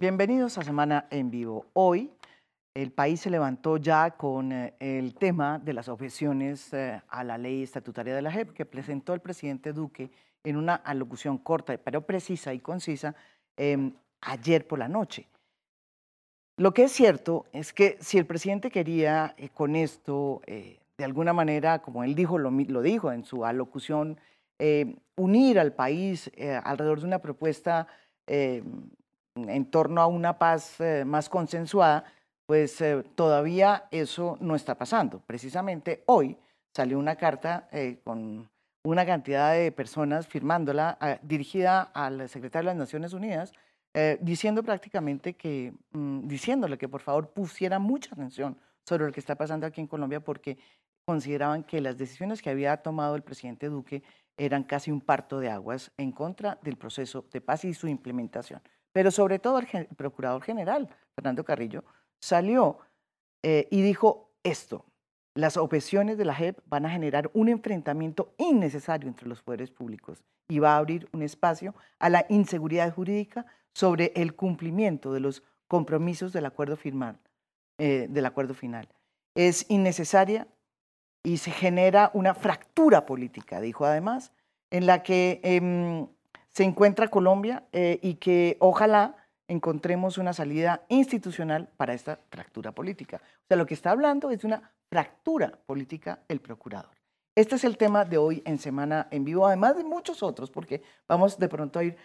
Bienvenidos a Semana en Vivo. Hoy el país se levantó ya con eh, el tema de las objeciones eh, a la ley estatutaria de la JEP que presentó el presidente Duque en una alocución corta, pero precisa y concisa, em, ayer por la noche. Lo que es cierto es que si el presidente quería eh, con esto, de alguna manera, como él dijo, lo, lo dijo en su alocución, unir al país alrededor de una propuesta em, en torno a una paz eh, más consensuada, pues eh, todavía eso no está pasando. Precisamente hoy salió una carta eh, con una cantidad de personas firmándola, dirigida al secretario de las Naciones Unidas, diciendo prácticamente que, mm, diciéndole que por favor pusiera mucha atención sobre lo que está pasando aquí en Colombia, porque consideraban que las decisiones que había tomado el presidente Duque eran casi un parto de aguas en contra del proceso de paz y su implementación. Pero sobre todo el, Procurador General, Fernando Carrillo, salió eh, y dijo esto, las objeciones de la JEP van a generar un enfrentamiento innecesario entre los poderes públicos y va a abrir un espacio a la inseguridad jurídica sobre el cumplimiento de los compromisos del acuerdo, eh, del acuerdo final. Es innecesaria y se genera una fractura política, dijo además, en la que em, se encuentra Colombia eh, y que ojalá encontremos una salida institucional para esta fractura política. O sea, lo que está hablando es de una fractura política el procurador. Este es el tema de hoy en Semana en Vivo, además de muchos otros, porque vamos de pronto a ir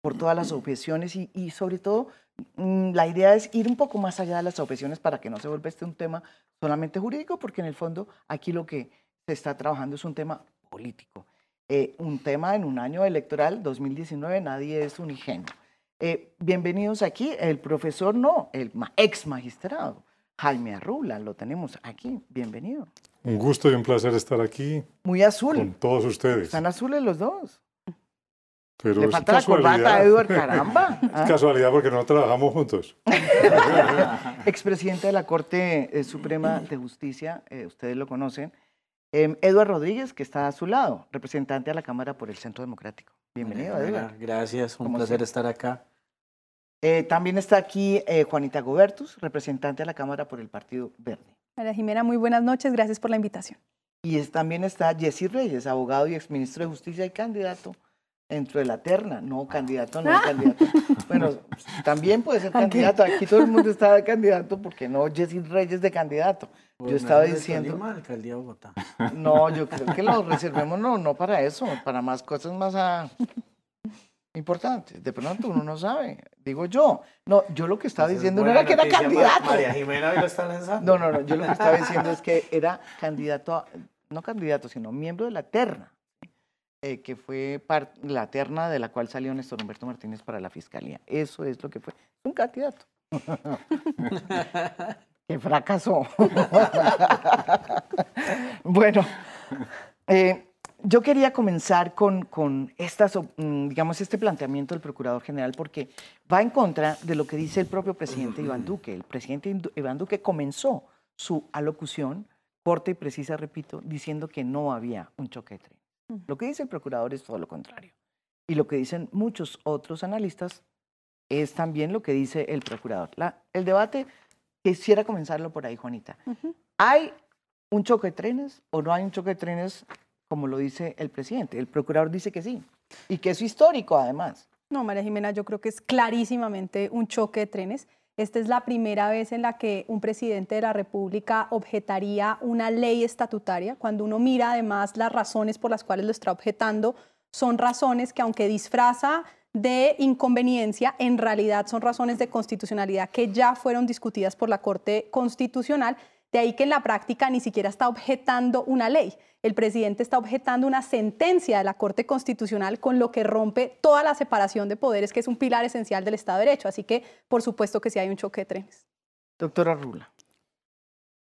por todas las objeciones y, y sobre todo mm, la idea es ir un poco más allá de las objeciones para que no se vuelva este un tema solamente jurídico, porque en el fondo aquí lo que se está trabajando es un tema político. Eh, un tema en un año electoral 2019, nadie es un ingenuo. Eh, bienvenidos aquí, el profesor no, el ex magistrado, Jaime Arrula, lo tenemos aquí, bienvenido. Un gusto y un placer estar aquí. Muy azul. Con todos ustedes. Están azules los dos. Pero Le falta la corbata a Edward, caramba. Es ¿ah? casualidad porque no trabajamos juntos. Expresidente de la Corte eh, Suprema de Justicia, ustedes lo conocen. Eh, Eduardo Rodríguez, que está a su lado, representante a la Cámara por el Centro Democrático. Bienvenido, Eduardo. Gracias, un placer estar acá. Eh, también está aquí eh, Juanita Gobertus, representante a la Cámara por el Partido Verde. María Jimena, muy buenas noches, gracias por la invitación. Y también está Jesse Reyes, abogado y exministro de Justicia y candidato dentro de la terna, no candidato, no candidato. Bueno, también puede ser candidato, aquí todo el mundo está de candidato, porque no Jesse Reyes de candidato. Yo estaba diciendo. alcaldía de Bogotá. No, yo creo que lo reservemos no, no para eso, para más cosas más ah, importantes. De pronto uno no sabe. Digo yo. No, yo lo que estaba diciendo no era que era candidato. María Jimena lo está lanzando. No, no, no. Yo lo que estaba diciendo es que era candidato, no candidato, sino miembro de la terna. Eh, que fue la terna de la cual salió Néstor Humberto Martínez para la fiscalía. Eso es lo que fue. Un candidato. que fracasó. bueno, eh, yo quería comenzar con, con estas, mm, digamos, este planteamiento del Procurador General porque va en contra de lo que dice el propio presidente Iván Duque. El presidente Iván Duque comenzó su alocución, corta y precisa, repito, diciendo que no había un choque de tren. Lo que dice el procurador es todo lo contrario. Y lo que dicen muchos otros analistas es también lo que dice el procurador. La, el debate Quisiera comenzarlo por ahí, Juanita. ¿Hay un choque de trenes o no hay un choque de trenes como lo dice el presidente? El procurador dice que sí y que es histórico además. No, María Jimena, yo creo que es clarísimamente un choque de trenes. Esta es la primera vez en la que un presidente de la República objetaría una ley estatutaria. Cuando uno mira además las razones por las cuales lo está objetando, son razones que aunque disfraza de inconveniencia en realidad son razones de constitucionalidad que ya fueron discutidas por la Corte Constitucional. De ahí que en la práctica ni siquiera está objetando una ley. El presidente está objetando una sentencia de la Corte Constitucional con lo que rompe toda la separación de poderes, que es un pilar esencial del Estado de Derecho. Así que, por supuesto que sí hay un choque de trenes. Doctora Rula.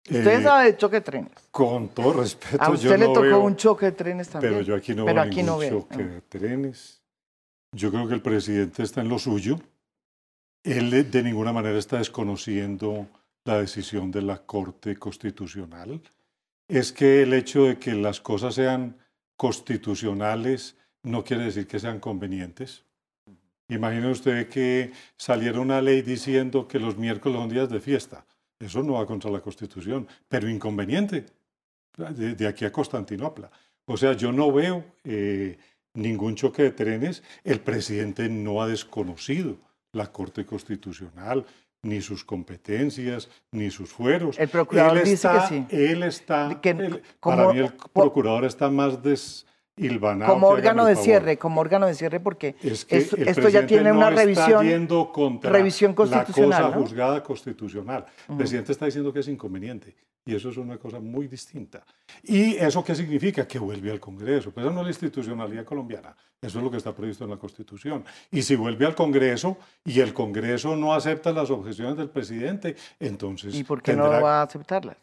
Usted eh, sabe de choque de trenes. Con todo respeto, a usted le tocó un choque de trenes también. Pero yo aquí no veo ningún choque de trenes. Yo creo que el presidente está en lo suyo. Él de ninguna manera está desconociendo la decisión de la Corte Constitucional. Es que el hecho de que las cosas sean constitucionales no quiere decir que sean convenientes. Imagine usted que saliera una ley diciendo que los miércoles son días de fiesta. Eso no va contra la Constitución, pero inconveniente de, aquí a Constantinopla. O sea, yo no veo eh, ningún choque de trenes. El presidente no ha desconocido la Corte Constitucional, ni sus competencias, ni sus fueros. El procurador él dice está, que sí. Él está, Que él- como- para mí el procurador está más desilvanado. Como órgano de favor. cierre, como órgano de cierre, porque Es que esto, ya tiene no una revisión. revisión constitucional, La cosa ¿no? juzgada constitucional. El presidente está diciendo que es inconveniente. Y eso es una cosa muy distinta. ¿Y eso qué significa? Que vuelve al Congreso. Pues eso no es la institucionalidad colombiana. Eso es lo que está previsto en la Constitución. Y si vuelve al Congreso y el Congreso no acepta las objeciones del presidente, entonces ¿Y por qué tendrá- no va a aceptarlas?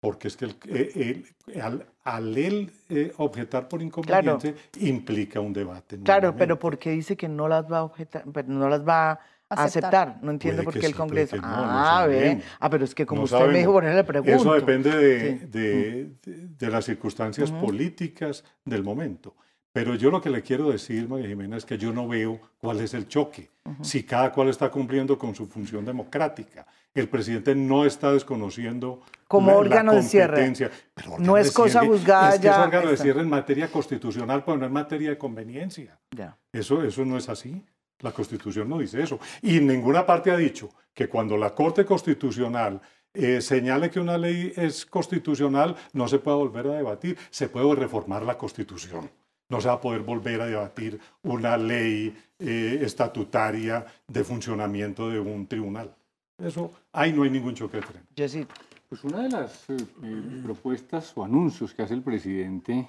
Porque es que el- eh, el- al, al él eh, objetar por inconveniente implica un debate. Claro, pero porque dice que no las va a objetar, pero no las va a Aceptar. aceptar. No entiendo Puede por qué el Congreso. que no, no ah, ve. Ah, pero es que como No usted me dijo, por eso le pregunto. Eso depende de, Sí. de- de- de las circunstancias políticas del momento. Pero yo lo que le quiero decir, María Jimena, es que yo no veo cuál es el choque. Si cada cual está cumpliendo con su función democrática. El presidente no está desconociendo Como la- la órgano de cierre. Pero No es cosa cierre juzgada Es que es órgano de cierre en materia constitucional, pero no en materia de conveniencia. Ya. Eso, eso no es así. La Constitución no dice eso. Y en ninguna parte ha dicho que cuando la Corte Constitucional eh, señale que una ley es constitucional, no se puede volver a debatir. Se puede reformar la Constitución. No se va a poder volver a debatir una ley eh, estatutaria de funcionamiento de un tribunal. Eso, ahí no hay ningún choque de tren. Jessy, Pues una de las eh, eh, propuestas o anuncios que hace el presidente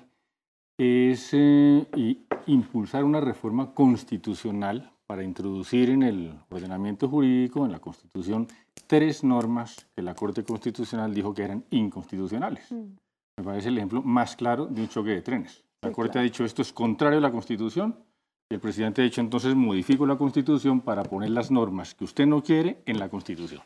es eh, i- impulsar una reforma constitucional para introducir en el ordenamiento jurídico, en la Constitución, tres normas que la Corte Constitucional dijo que eran inconstitucionales. Me parece el ejemplo más claro de un choque de trenes. La Sí, Corte claro. ha dicho esto es contrario a la Constitución y el presidente ha dicho entonces modifico la Constitución para poner las normas que usted no quiere en la Constitución.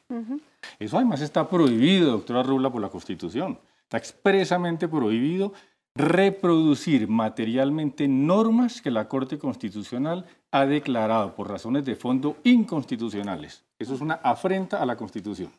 Eso además está prohibido, doctora Rubla, por la Constitución. Está expresamente prohibido reproducir materialmente normas que la Corte Constitucional ha declarado por razones de fondo inconstitucionales. Eso es una afrenta a la Constitución.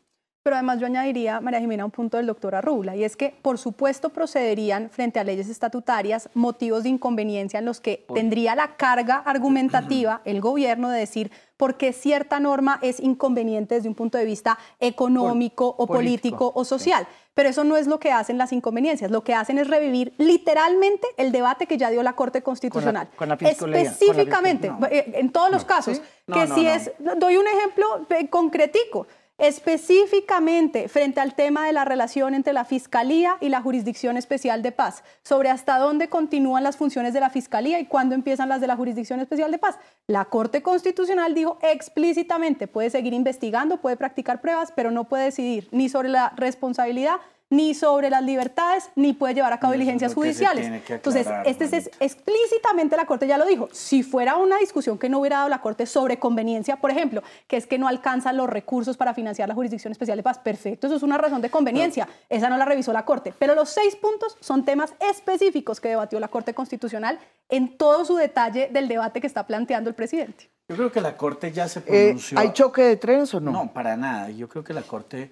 Pero además yo añadiría, María Jimena, un punto del doctor Arrubla, y es que por supuesto procederían frente a leyes estatutarias motivos de inconveniencia en los que tendría la carga argumentativa el gobierno de decir por qué cierta norma es inconveniente desde un punto de vista económico o político, político o social. Pero eso no es lo que hacen las inconveniencias. Lo que hacen es revivir literalmente el debate que ya dio la Corte Constitucional. con la con la Específicamente, eh, en todos los casos, ¿Sí? No, que si es Doy un ejemplo eh, concretico. Específicamente frente al tema de la relación entre la Fiscalía y la Jurisdicción Especial de Paz, sobre hasta dónde continúan las funciones de la Fiscalía y cuándo empiezan las de la Jurisdicción Especial de Paz. La Corte Constitucional dijo explícitamente, puede seguir investigando, puede practicar pruebas, pero no puede decidir ni sobre la responsabilidad ni sobre las libertades, ni puede llevar a cabo diligencias judiciales. tiene que Entonces, aclarar, este es explícitamente la Corte ya lo dijo. Si fuera una discusión que no hubiera dado la Corte sobre conveniencia, por ejemplo, que es que no alcanzan los recursos para financiar la Jurisdicción Especial de Paz, perfecto, eso es una razón de conveniencia. Esa no la revisó la Corte. Pero los seis puntos son temas específicos que debatió la Corte Constitucional en todo su detalle del debate que está planteando el presidente. Yo creo que la Corte ya se eh, pronunció. ¿hay choque de trenes o no? No, para nada. Yo creo que la Corte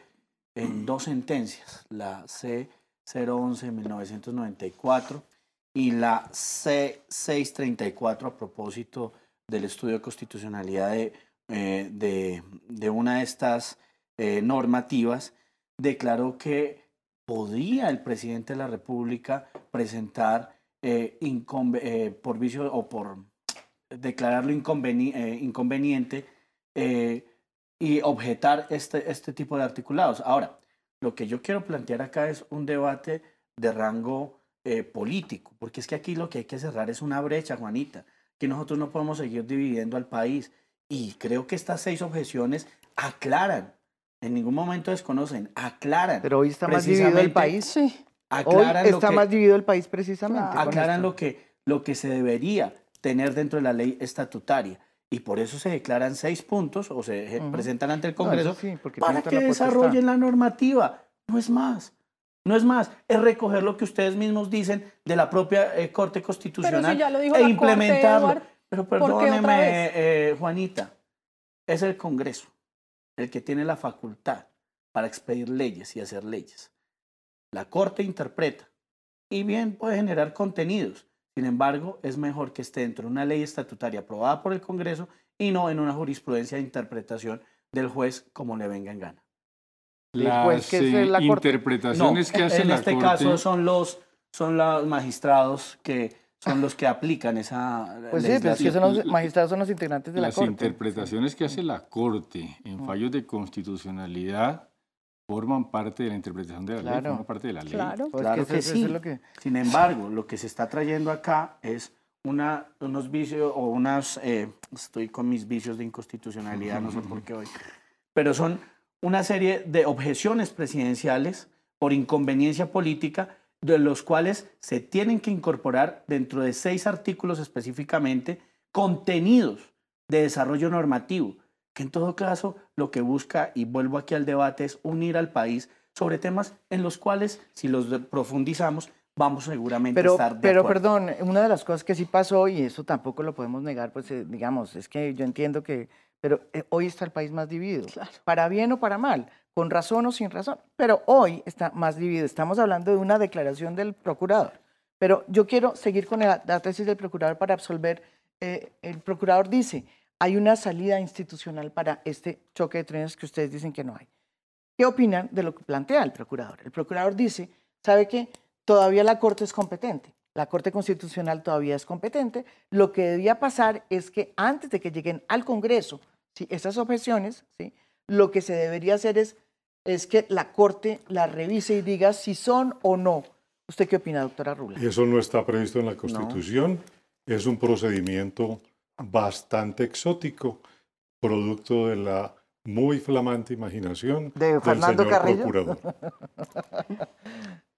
en dos sentencias, la C011 de 1994 y la C634 a propósito del estudio de constitucionalidad de, eh, de, de una de estas eh, normativas, declaró que podía el presidente de la República presentar eh, por vicio o por declararlo inconveni- inconveniente y objetar este, este tipo de articulados. Ahora, lo que yo quiero plantear acá es un debate de rango eh, político, porque es que aquí lo que hay que cerrar es una brecha, Juanita, que nosotros no podemos seguir dividiendo al país. Y creo que estas seis objeciones aclaran, en ningún momento desconocen, aclaran. Pero hoy está más dividido el país. Sí. Hoy aclaran está que- más dividido el país precisamente. aclaran lo que, lo que se debería tener dentro de la ley estatutaria. Y por eso se declaran seis puntos o se uh -huh. presentan ante el Congreso no, sí, para que desarrollen la normativa. No es más. No es más, es recoger lo que ustedes mismos dicen de la propia eh, Corte Constitucional Pero si ya lo dijo e la implementarlo. Corte, Pero ¿por qué otra perdóneme, eh, Juanita, es el Congreso el que tiene la facultad para expedir leyes y hacer leyes. La Corte interpreta y bien puede generar contenidos. Sin embargo, es mejor que esté dentro de una ley estatutaria aprobada por el Congreso y no en una jurisprudencia de interpretación del juez como le venga en gana. Las juez que es la Corte. interpretaciones que hace en la este Corte... caso son los, son los magistrados que son los que aplican esa Pues sí, pero es que son los magistrados son los integrantes de la las Corte. interpretaciones que hace la Corte en fallos de constitucionalidad forman parte de la interpretación de la ley, Claro. forman parte de la ley. Claro. Pues Claro que eso sí. es lo que- Sin embargo, lo que se está trayendo acá es una, unos vicios o unas, eh, estoy con mis vicios de inconstitucionalidad, no sé por qué hoy, pero son una serie de objeciones presidenciales por inconveniencia política, de los cuales se tienen que incorporar dentro de seis artículos específicamente contenidos de desarrollo normativo, que en todo caso lo que busca, y vuelvo aquí al debate, es unir al país sobre temas en los cuales, si los profundizamos, vamos seguramente a Pero, estar de pero acuerdo. perdón, una de las cosas que sí pasó, y eso tampoco lo podemos negar, pues eh, digamos, es que yo entiendo que, pero eh, hoy está el país más dividido, Claro. para bien o para mal, con razón o sin razón, pero hoy está más dividido. Estamos hablando de una declaración del procurador, pero yo quiero seguir con la, la tesis del procurador para absolver. eh, el procurador dice, hay una salida institucional para este choque de trenes que ustedes dicen que no hay. ¿Qué opinan de lo que plantea el procurador? El procurador dice, ¿sabe qué? Todavía la Corte es competente. La Corte Constitucional todavía es competente. Lo que debía pasar es que antes de que lleguen al Congreso ¿sí? esas objeciones, ¿sí? lo que se debería hacer es, es que la Corte la revise y diga si son o no. ¿Usted qué opina, doctora Rula? Eso no está previsto en la Constitución. Es un procedimiento bastante exótico, producto de la muy flamante imaginación De del Fernando señor Carrillo. procurador.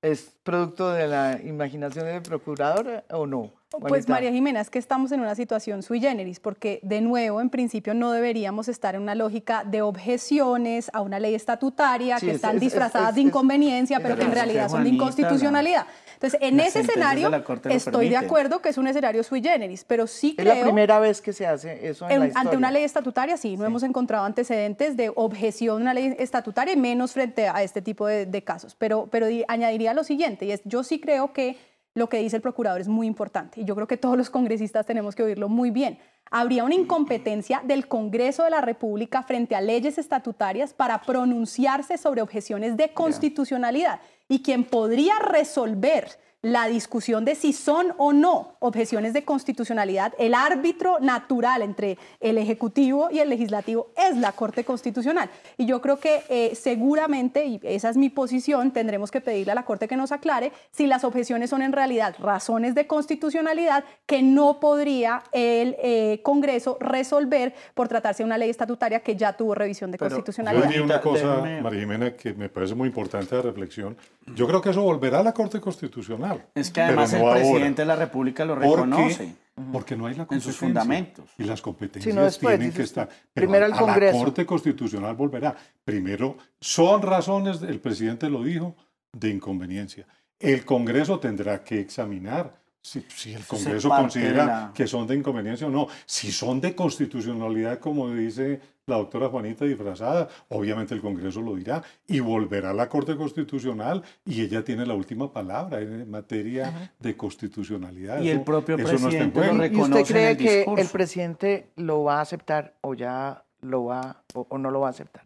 ¿Es producto de la imaginación del procurador eh, o no? Pues Juanita? María Jimena, es que estamos en una situación sui generis, porque de nuevo, en principio, no deberíamos estar en una lógica de objeciones a una ley estatutaria Sí, que es- están es- es- disfrazadas es- de inconveniencia, es pero que en realidad son de inconstitucionalidad. Entonces, en las ese escenario, estoy de acuerdo que es un escenario sui generis, pero sí Es la creo... primera vez que se hace eso en, En- la ante una ley estatutaria, sí, no hemos encontrado antecedentes de objeción a una ley estatutaria y menos frente a este tipo de, de casos. Pero, pero di- añadiría lo siguiente, y es, yo sí creo que lo que dice el procurador es muy importante y yo creo que todos los congresistas tenemos que oírlo muy bien. Habría una incompetencia del Congreso de la República frente a leyes estatutarias para pronunciarse sobre objeciones de constitucionalidad y quien podría resolver la discusión de si son o no objeciones de constitucionalidad, el árbitro natural entre el Ejecutivo y el Legislativo es la Corte Constitucional. Y yo creo que eh, seguramente, y esa es mi posición, tendremos que pedirle a la Corte que nos aclare si las objeciones son en realidad razones de constitucionalidad que no podría el eh, Congreso resolver por tratarse de una ley estatutaria que ya tuvo revisión de Pero- Yo constitucionalidad. diría una cosa, María Jimena, que me parece muy importante de reflexión. Yo creo que eso volverá a la Corte Constitucional. Es que además no el ahora. presidente de la República lo ¿Por qué? reconoce. Porque no hay la En sus competencia. fundamentos. Y las competencias Sí, no, después, tienen que estar. Pero Primero el a Congreso. La Corte Constitucional volverá. Primero, son razones, el presidente lo dijo, de inconveniencia. El Congreso tendrá que examinar si, si el Eso es Congreso considera la- que son de inconveniencia o no. Si son de constitucionalidad, como dice la doctora Juanita disfrazada, obviamente el Congreso lo dirá y volverá a la Corte Constitucional y ella tiene la última palabra en materia de constitucionalidad. Y el propio eso no está en presidente lo juego. re- ¿Y usted reconoce en cree el que el presidente lo va a aceptar o ya lo va o, o no lo va a aceptar?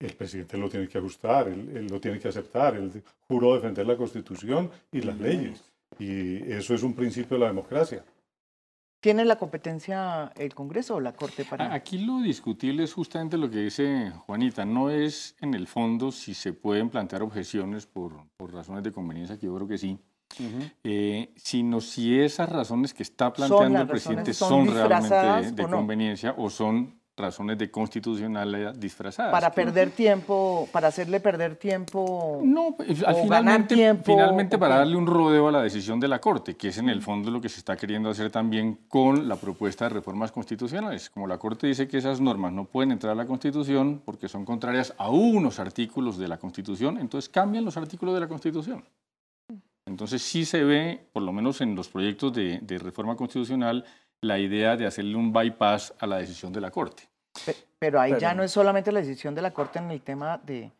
El presidente lo tiene que ajustar, él, él lo tiene que aceptar. Él juró defender la Constitución y las leyes. Y eso es un principio de la democracia. ¿Tiene la competencia el Congreso o la Corte para...? Aquí lo discutible es justamente lo que dice Juanita, no es en el fondo si se pueden plantear objeciones por, por razones de conveniencia, que yo creo que sí, eh, sino si esas razones que está planteando el presidente son realmente de, o de no. conveniencia o son razones de constitucionalidad disfrazadas. Para perder tiempo, para hacerle perder tiempo. No, pues, al o finalmente, tiempo, finalmente ¿o para darle un rodeo a la decisión de la Corte, que es en el fondo lo que se está queriendo hacer también con la propuesta de reformas constitucionales. Como la Corte dice que esas normas no pueden entrar a la Constitución porque son contrarias a unos artículos de la Constitución, entonces cambian los artículos de la Constitución. Entonces sí se ve, por lo menos en los proyectos de, de reforma constitucional, la idea de hacerle un bypass a la decisión de la Corte. Pe- Pero ahí ya no es solamente la decisión de la Corte en el tema de,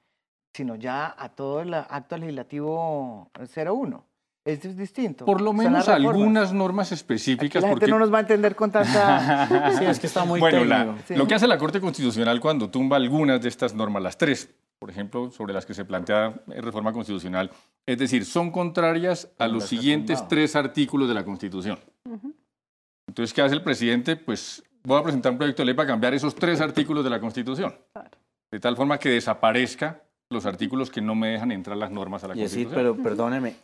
sino ya a todo el acto legislativo 01. Esto es distinto. Por lo menos algunas normas Aquí específicas. la gente porque- no nos va a entender con tanta... Sí, es que está muy bueno, la- técnico. Sí. lo que hace la Corte Constitucional cuando tumba algunas de estas normas, las tres, por ejemplo, sobre las que se plantea eh, reforma constitucional, es decir, son contrarias a los siguientes tumbado. tres artículos de la Constitución. Entonces, ¿qué hace el presidente? Pues voy a presentar un proyecto de ley para cambiar esos tres artículos de la Constitución, Claro. de tal forma que desaparezca los artículos que no me dejan entrar las normas a la Y decir, Constitución. pero perdóneme,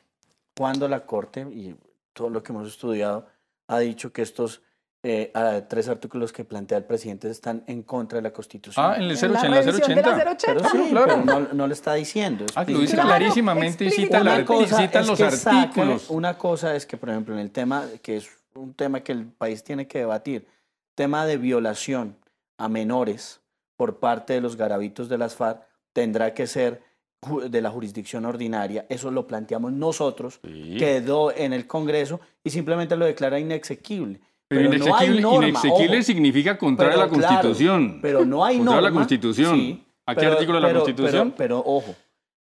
cuando la Corte, y todo lo que hemos estudiado, ha dicho que estos eh, ah, tres artículos que plantea el presidente están en contra de la Constitución? Ah, en el En 080. la en la revisión de la 080. 080. pero sí, claro. pero no, no le está diciendo. Ah, que lo dice. Claro, clarísimamente y cita, la- Una cosa cita es los saca- artículos. una cosa es que, por ejemplo, en el tema, que es un tema que el país tiene que debatir, tema de violación a menores por parte de los garabitos de las FARC, tendrá que ser de la jurisdicción ordinaria. Eso lo planteamos nosotros, Sí. quedó en el Congreso y simplemente lo declara inexequible. Pero, Pero no hay inexequible, norma, inexequible ojo. significa contrario a la claro, Constitución. Pero no hay norma. a la Constitución. sí, ¿A qué pero- artículo de la pero- Constitución? Pero, ojo,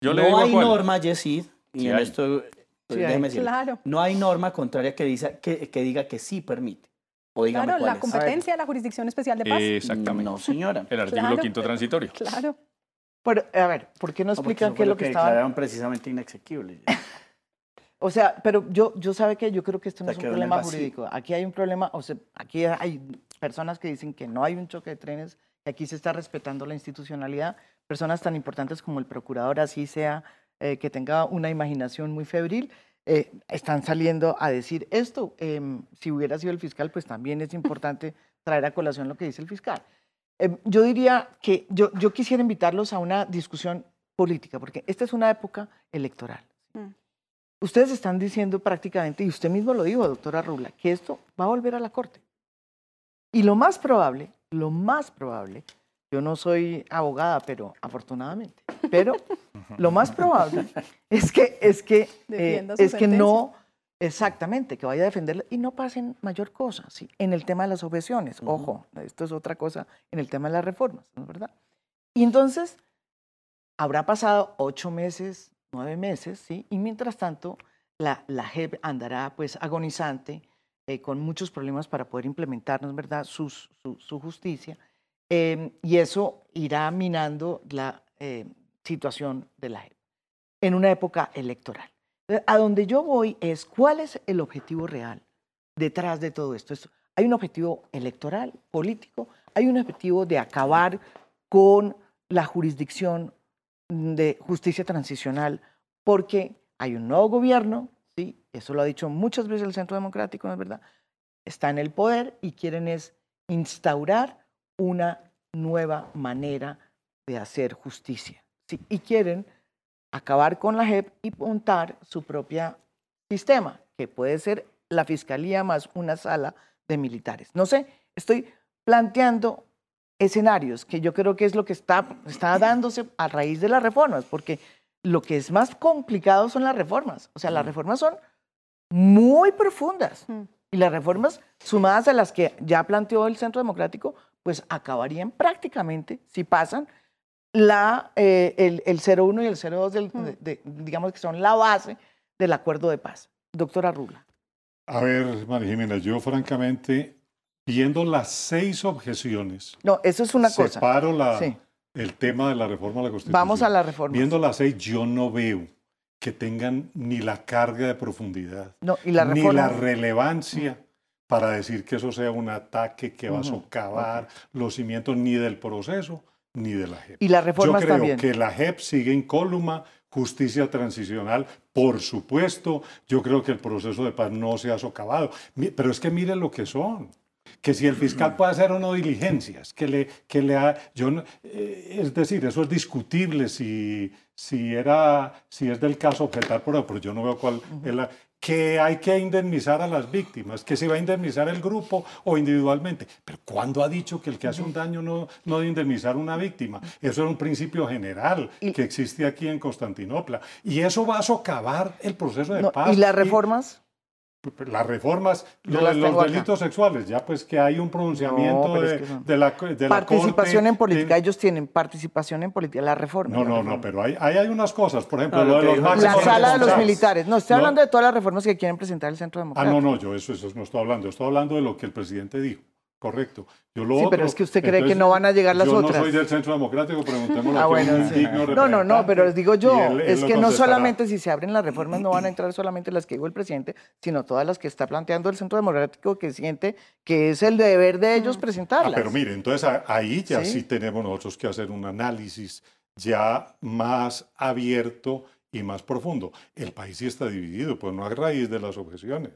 Yo le no digo hay cuál. norma, Yesid, y Sí en hay. esto, Sí déjeme decirle, Claro. no hay norma contraria que, dice, que, que diga que sí permite. O dígame Claro, cuál la es. competencia de la Jurisdicción Especial de Paz. Exactamente. No, señora. El artículo Claro. quinto transitorio. Claro. Pero, a ver, ¿por qué no porque explican qué es lo que estaban... declararon precisamente inexequible. O sea, pero yo, yo sabe que yo creo que esto no Se es un problema jurídico. Aquí hay un problema, o sea, aquí hay personas que dicen que no hay un choque de trenes, que aquí se está respetando la institucionalidad. Personas tan importantes como el procurador, así sea, eh, que tenga una imaginación muy febril, eh, están saliendo a decir esto. Em, si hubiera sido el fiscal, pues también es importante traer a colación lo que dice el fiscal. Em, yo diría que yo, yo quisiera invitarlos a una discusión política, porque esta es una época electoral. Mm. Ustedes están diciendo prácticamente, y usted mismo lo dijo, doctora Rula, que esto va a volver a la Corte. Y lo más probable, lo más probable, yo no soy abogada, pero afortunadamente, pero lo más probable es que, es que, eh, es que no, exactamente, que vaya a defenderla y no pasen mayor cosa, ¿sí? En el tema de las objeciones, ojo, esto es otra cosa en el tema de las reformas, ¿no es verdad? Y entonces, habrá pasado ocho meses, nueve meses, ¿sí? Y mientras tanto, la, la JEP andará pues agonizante, eh, con muchos problemas para poder implementar, ¿no es verdad?, sus- su, su justicia. Em, y eso irá minando la eh, situación de la en una época electoral. Eh, A donde yo voy es cuál es el objetivo real detrás de todo esto. Esto- Hay un objetivo electoral, político, hay un objetivo de acabar con la jurisdicción de justicia transicional, porque hay un nuevo gobierno, ¿sí? eso lo ha dicho muchas veces el Centro Democrático, ¿no es verdad? Está en el poder y quieren es instaurar una nueva manera de hacer justicia. ¿sí? Y quieren acabar con la JEP y montar su propio sistema, que puede ser la fiscalía más una sala de militares. No sé, estoy planteando escenarios que yo creo que es lo que está, está dándose a raíz de las reformas, porque lo que es más complicado son las reformas. O sea, las reformas son muy profundas. Y las reformas sumadas a las que ya planteó el Centro Democrático, pues acabarían prácticamente, si pasan, la, eh, el, el 01 y el 02, del, Mm. de- de- digamos que son la base del acuerdo de paz. Doctora Rula. A ver, María Jimena, yo francamente, viendo las seis objeciones, No, eso es una cosa. separo la, Sí. el tema de la reforma a la Constitución. Vamos a la reforma. Viendo las seis, yo no veo que tengan ni la carga de profundidad, No, y la ni la relevancia para decir que eso sea un ataque que va a socavar los cimientos ni del proceso ni de la JEP. Y las Yo reformas creo también. que la JEP sigue incólume, justicia transicional, por supuesto. Yo creo que el proceso de paz no se ha socavado. Pero es que mire lo que son. que si el fiscal puede hacer o no diligencias, que le, que le ha, yo no- eh, es decir, eso es discutible si, si, era, si es del caso objetar por pero yo no veo cuál es la, que hay que indemnizar a las víctimas, que se va a indemnizar el grupo o individualmente. Pero ¿cuándo ha dicho que el que hace un daño no, no debe indemnizar a una víctima? Eso era un principio general que existe aquí en Constantinopla. Y eso va a socavar el proceso de No, paz. ¿Y las reformas? Las reformas, lo las de los acá. delitos sexuales, ya pues que hay un pronunciamiento No, pero es de, que son- de la, de la participación Corte en política. de- Ellos tienen participación en política. La reforma. No, la no, reforma. no, pero ahí, ahí hay unas cosas, por ejemplo, No, lo lo de los La sala de los militares. No, estoy No, hablando de todas las reformas que quieren presentar el Centro Ah, Democrático. no, no, yo eso, eso no estoy hablando, estoy hablando de lo que el presidente dijo, correcto. Yo lo Sí, pero es que usted cree que no van a llegar las yo otras. no soy del Centro Democrático, preguntémosle Ah, bueno, sí. No, no, no, pero les digo yo, él- es que no solamente si se abren las reformas no van a entrar solamente las que dijo el presidente, sino todas las que está planteando el Centro Democrático que siente que es el deber de ellos Ah, presentarlas. pero mire, entonces ahí ya Sí. sí. tenemos nosotros que hacer un análisis ya más abierto y más profundo. El país sí está dividido, pues no a raíz de las objeciones.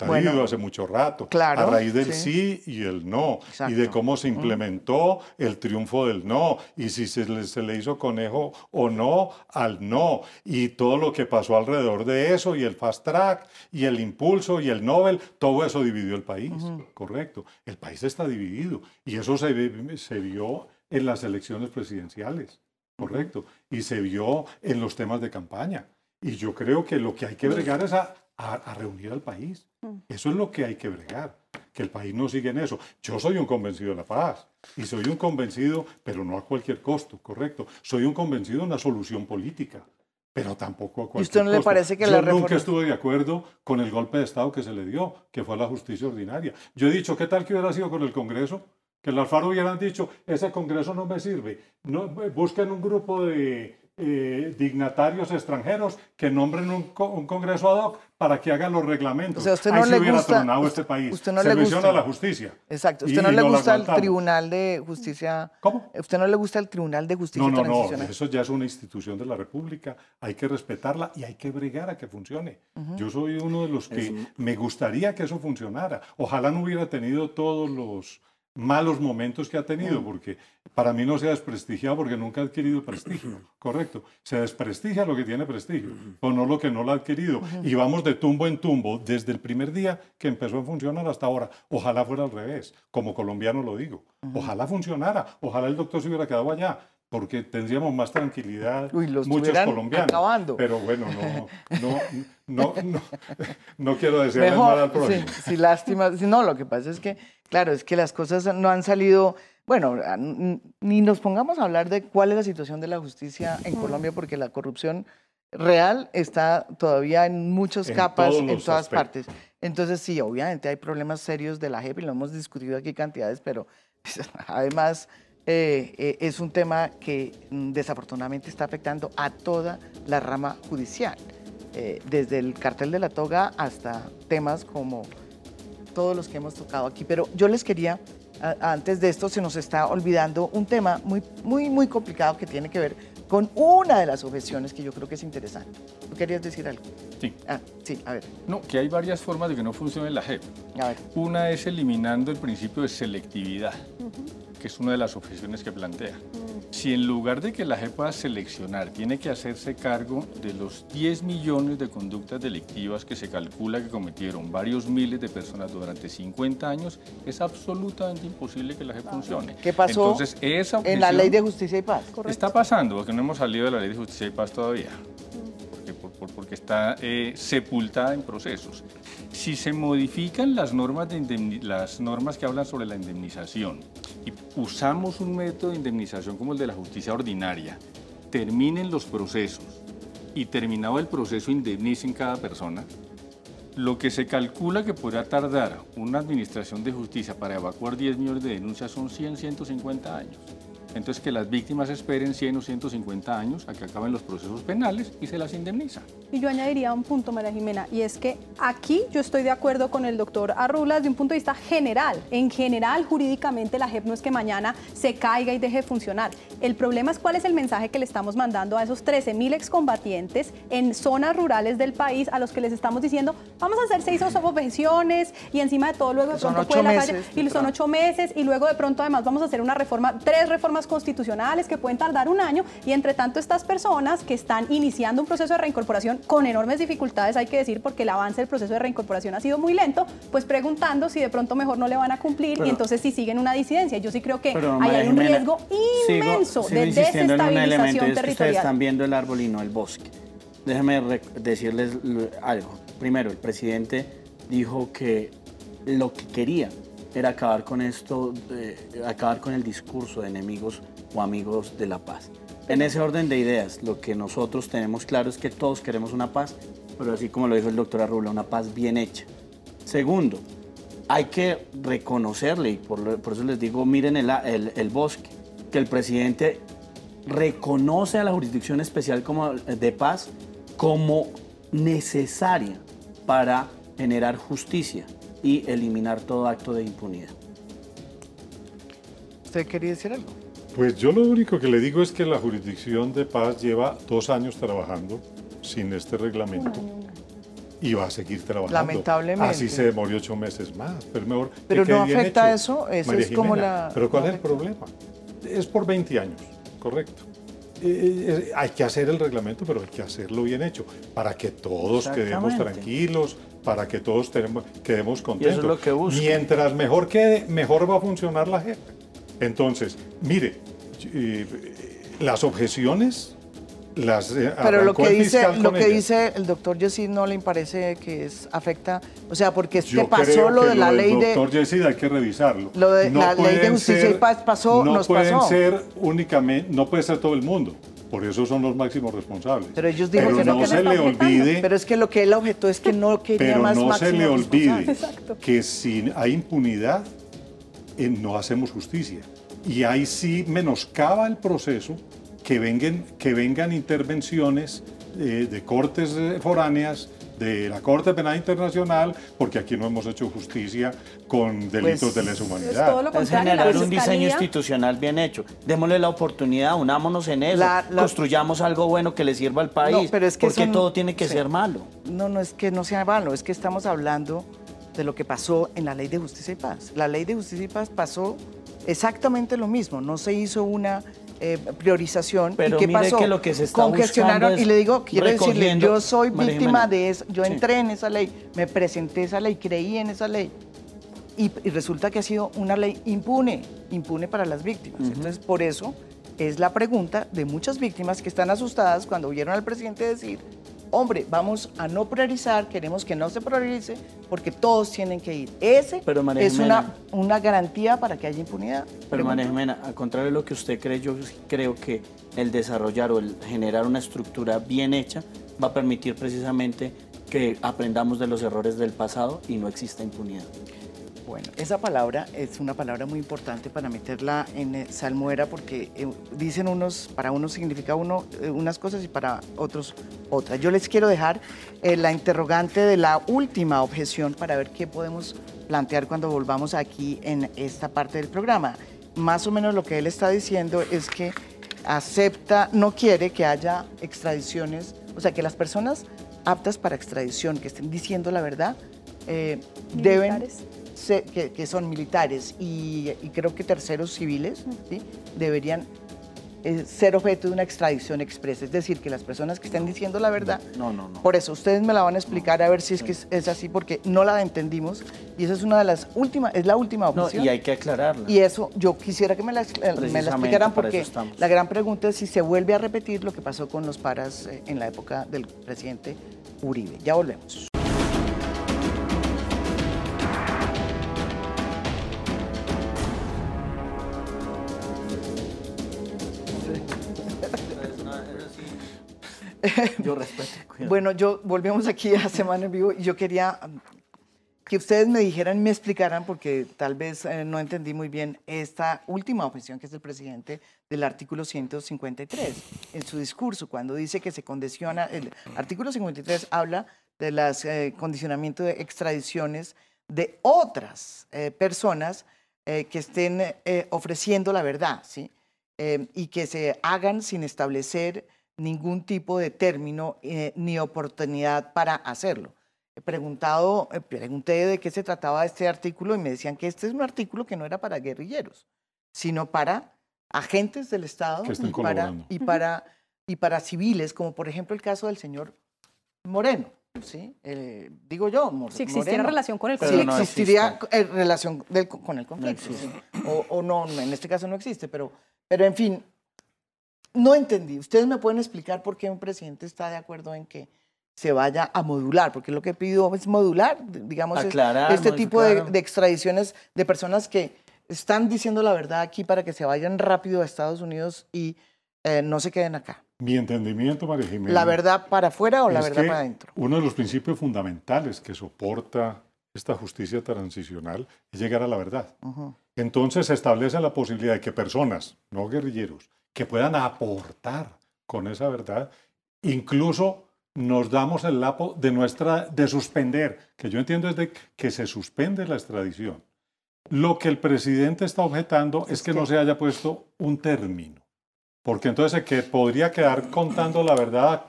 Está Bueno, dividido hace mucho rato, claro, a raíz del sí. sí, y el no, y Exacto. de cómo se implementó el triunfo del no, y si se le, se le hizo conejo o no al no, y todo lo que pasó alrededor de eso, y el fast track, y el impulso, y el Nobel, todo eso dividió el país, correcto. El país está dividido, y eso se, se vio en las elecciones presidenciales, correcto, y se vio en los temas de campaña. Y yo creo que lo que hay que bregar es a, a- a reunir al país. Eso es lo que hay que bregar, que el país no siga en eso. Yo soy un convencido de la paz y soy un convencido, pero no a cualquier costo, correcto. Soy un convencido de una solución política, pero tampoco a cualquier usted no le parece que Yo la nunca reforma- estuve de acuerdo con el golpe de Estado que se le dio, que fue a la justicia ordinaria. Yo he dicho, ¿qué tal que hubiera sido con el Congreso? Que el Alfaro hubieran dicho, ese Congreso no me sirve. No, busquen un grupo de eh, dignatarios extranjeros que nombren un, co- un Congreso ad hoc para que hagan los reglamentos. O sea, ¿a usted Ahí no se le hubiera gusta- tronado usted- este país. usted no se le gusta- a la justicia. Exacto. Y ¿Usted no le gusta el. Tribunal de Justicia? ¿Cómo? ¿Usted no le gusta el Tribunal de Justicia No, no, no, eso ya es una institución de la República, hay que respetarla y hay que bregar a que funcione. Yo soy uno de los que me gustaría que eso funcionara. Ojalá no hubiera tenido todos los malos momentos que ha tenido, porque para mí no se ha desprestigiado porque nunca ha adquirido prestigio, correcto. Se desprestigia lo que tiene prestigio, o no lo que no lo ha adquirido. Y vamos de tumbo en tumbo desde el primer día que empezó a funcionar hasta ahora. Ojalá fuera al revés, como colombiano lo digo. Ojalá funcionara, ojalá el doctor se hubiera quedado allá, porque tendríamos más tranquilidad Uy, los muchos colombianos. acabando. Pero bueno, no, no, no, no, no quiero decirle mal al Mejor, sí, prójimo. sí, lástima. No, lo que pasa es que, claro, es que las cosas no han salido. Bueno, ni nos pongamos a hablar de cuál es la situación de la justicia en Colombia, porque la corrupción real está todavía en muchas En capas, en todas aspectos. partes. Entonces, sí, obviamente hay problemas serios de la JEP y lo hemos discutido aquí cantidades, pero además eh, eh, es un tema que mm, desafortunadamente está afectando a toda la rama judicial, eh, desde el cartel de la toga hasta temas como todos los que hemos tocado aquí. Pero yo les quería, a- antes de esto se nos está olvidando un tema muy, muy, muy complicado que tiene que ver con una de las objeciones que yo creo que es interesante. ¿Tú querías decir algo? Sí. Ah, sí, a ver, No, que hay varias formas de que no funcione la JEP. a ver. Una es eliminando el principio de selectividad, que es una de las objeciones que plantea. Si en lugar de que la JEP pueda seleccionar, tiene que hacerse cargo de los 10 millones de conductas delictivas que se calcula que cometieron varios miles de personas durante 50 años, es absolutamente imposible que la JEP funcione. ¿Qué pasó Entonces, esa en la ley de justicia y paz? Está pasando, porque no hemos salido de la ley de justicia y paz todavía, porque, por- por- porque está eh, sepultada en procesos. Si se modifican las normas, de las normas que hablan sobre la indemnización y usamos un método de indemnización como el de la justicia ordinaria, terminen los procesos y terminado el proceso indemnicen cada persona, lo que se calcula que podrá tardar una administración de justicia para evacuar 10 millones de denuncias son 100, 150 años. Entonces que las víctimas esperen 100 o 150 años a que acaben los procesos penales y se las indemniza. Y yo añadiría un punto, María Jimena, y es que aquí yo estoy de acuerdo con el doctor Arrula desde un punto de vista general. En general, jurídicamente, la JEP no es que mañana se caiga y deje de funcionar. El problema es cuál es el mensaje que le estamos mandando a esos 13 mil excombatientes en zonas rurales del país a los que les estamos diciendo, vamos a hacer seis objeciones y encima de todo luego de pronto puede la calle, meses, y son ocho meses y luego de pronto además vamos a hacer una reforma, tres reformas constitucionales que pueden tardar un año y entre tanto estas personas que están iniciando un proceso de reincorporación con enormes dificultades, hay que decir, porque el avance del proceso de reincorporación ha sido muy lento, pues preguntando si de pronto mejor no le van a cumplir Pero- y entonces si siguen una disidencia. Yo sí creo que Pero, ahí María hay un Jimena, riesgo inmenso sigo de insistiendo en un elemento, desestabilización es que ustedes territorial. están viendo el árbol y no el bosque. Déjenme decirles algo. Primero, el presidente dijo que lo que quería era acabar con esto, eh, acabar con el discurso de enemigos o amigos de la paz. En ese orden de ideas, lo que nosotros tenemos claro es que todos queremos una paz, pero así como lo dijo el doctor Arrula, una paz bien hecha. Segundo, hay que reconocerle, y por, por eso les digo, miren el, el- el bosque, que el presidente reconoce a la Jurisdicción Especial como, de Paz como necesaria para generar justicia y eliminar todo acto de impunidad. ¿Usted quería decir algo? Pues yo lo único que le digo es que la jurisdicción de paz lleva dos años trabajando sin este reglamento y va a seguir trabajando. Lamentablemente. Así se demoró ocho meses más, pero mejor. que Pero quede no bien afecta hecho, eso, eso María es como la- Pero ¿cuál no es el problema? Es por 20 años, correcto. Eh, eh, hay que hacer el reglamento, pero hay que hacerlo bien hecho, para que todos quedemos tranquilos, para que todos tenemos, quedemos contentos. lo que busca. Mientras mejor quede, mejor va a funcionar la JEP. Entonces, mire, eh, las objeciones las eh, Pero lo que dice, lo que dice el doctor Yesid no le parece que es afecta, o sea, porque es que Yo pasó creo lo que de la del ley de doctor Yesid hay que revisarlo. Lo de la ley de justicia y paz pasó, no nos pueden pasó. ser únicamente, no puede ser todo el mundo. Por eso son los máximos responsables. Pero ellos dijeron Pero que no, se le olvide, Pero es que lo que él objetó es que no quería pero más no se le olvide que si hay impunidad, eh, no hacemos justicia. Y ahí sí menoscaba el proceso que vengan, que vengan intervenciones eh, de cortes foráneas, de la Corte Penal Internacional, porque aquí no hemos hecho justicia con delitos Pues, de lesa Es todo humanidad. lo Es contrario, generar un diseño institucional bien hecho. Démosle la oportunidad, unámonos en eso, La- la- construyamos algo bueno que le sirva al país. pero es que porque son- todo tiene que sí. ser malo. No, no es que no sea malo, es que estamos hablando de lo que pasó en la Ley de Justicia y Paz. La Ley de Justicia y Paz pasó exactamente lo mismo, no se hizo una eh, priorización. Pero ¿Y qué mire pasó? que lo que se está Congestionaron, es y le digo, quiero decirle, yo soy víctima de eso, yo Sí. entré en esa ley, me presenté esa ley, creí en esa ley. Y, y resulta que ha sido una ley impune, impune para las víctimas. Entonces, por eso es la pregunta de muchas víctimas que están asustadas cuando oyeron al presidente decir, hombre, vamos a no priorizar, queremos que no se priorice, porque todos tienen que ir. Ese Pero, María es una, Jimena. una garantía para que haya impunidad. Pero María. Jimena, al contrario de lo que usted cree, yo creo que el desarrollar o el generar una estructura bien hecha va a permitir precisamente que aprendamos de los errores del pasado y no exista impunidad. Bueno, esa palabra es una palabra muy importante para meterla en eh, salmuera porque eh, dicen unos, para unos significa uno eh, unas cosas y para otros otras. Yo les quiero dejar la interrogante de la última objeción para ver qué podemos plantear cuando volvamos aquí en esta parte del programa. Más o menos lo que él está diciendo es que acepta, no quiere que haya extradiciones, o sea, que las personas aptas para extradición, que estén diciendo la verdad, eh, deben. Se- que, que son militares y, y creo que terceros civiles, ¿sí? deberían eh, ser objeto de una extradición expresa. Es decir, que las personas que estén diciendo la verdad, No, no, no. por eso ustedes me la van a explicar a ver si es que es, es así, porque no la entendimos y esa es una de las últimas, es la última opción. y hay que aclararla. Y eso, yo quisiera que me la, me la explicaran porque la gran pregunta es si se vuelve a repetir lo que pasó con los paras eh, en la época del presidente Uribe. Ya volvemos. Yo respeto. cuidado. Bueno, yo volvemos aquí a Semana en Vivo y yo quería mm, que ustedes me dijeran, me explicaran, porque tal vez eh, no entendí muy bien esta última objeción que es el presidente del artículo 153 en su discurso, cuando dice que se condiciona, el artículo 53 habla de los condicionamientos de extradiciones de otras personas que estén ofreciendo la verdad, ¿sí? y que se hagan sin establecer ningún tipo de término ni oportunidad para hacerlo preguntado, eh, pregunté de qué se trataba este artículo y me decían que este es un artículo que no era para guerrilleros, sino para agentes del Estado y para, y, para, y para civiles, como por ejemplo el caso del señor Moreno. ¿sí? Eh, digo yo, Si existiera relación con el conflicto. Si existiría eh, relación con el conflicto. o, o, no, en este caso no existe, pero, pero en fin, no entendí. ¿Ustedes me pueden explicar por qué un presidente está de acuerdo en que se vaya a modular, porque lo que pido es modular, digamos, este tipo de, extradiciones de personas que están diciendo la verdad aquí para que se vayan rápido a Estados Unidos y eh, no se queden acá. Mi entendimiento, María Jiménez. ¿La verdad para afuera o la verdad para adentro? Uno de los principios fundamentales que soporta esta justicia transicional es llegar a la verdad. Entonces se establece la posibilidad de que personas, no guerrilleros, que puedan aportar con esa verdad, incluso nos damos el lapo de, nuestra, de suspender, que yo entiendo es de que se suspende la extradición. Lo que el presidente está objetando es, que, no se haya puesto un término, porque entonces que podría quedar contando la verdad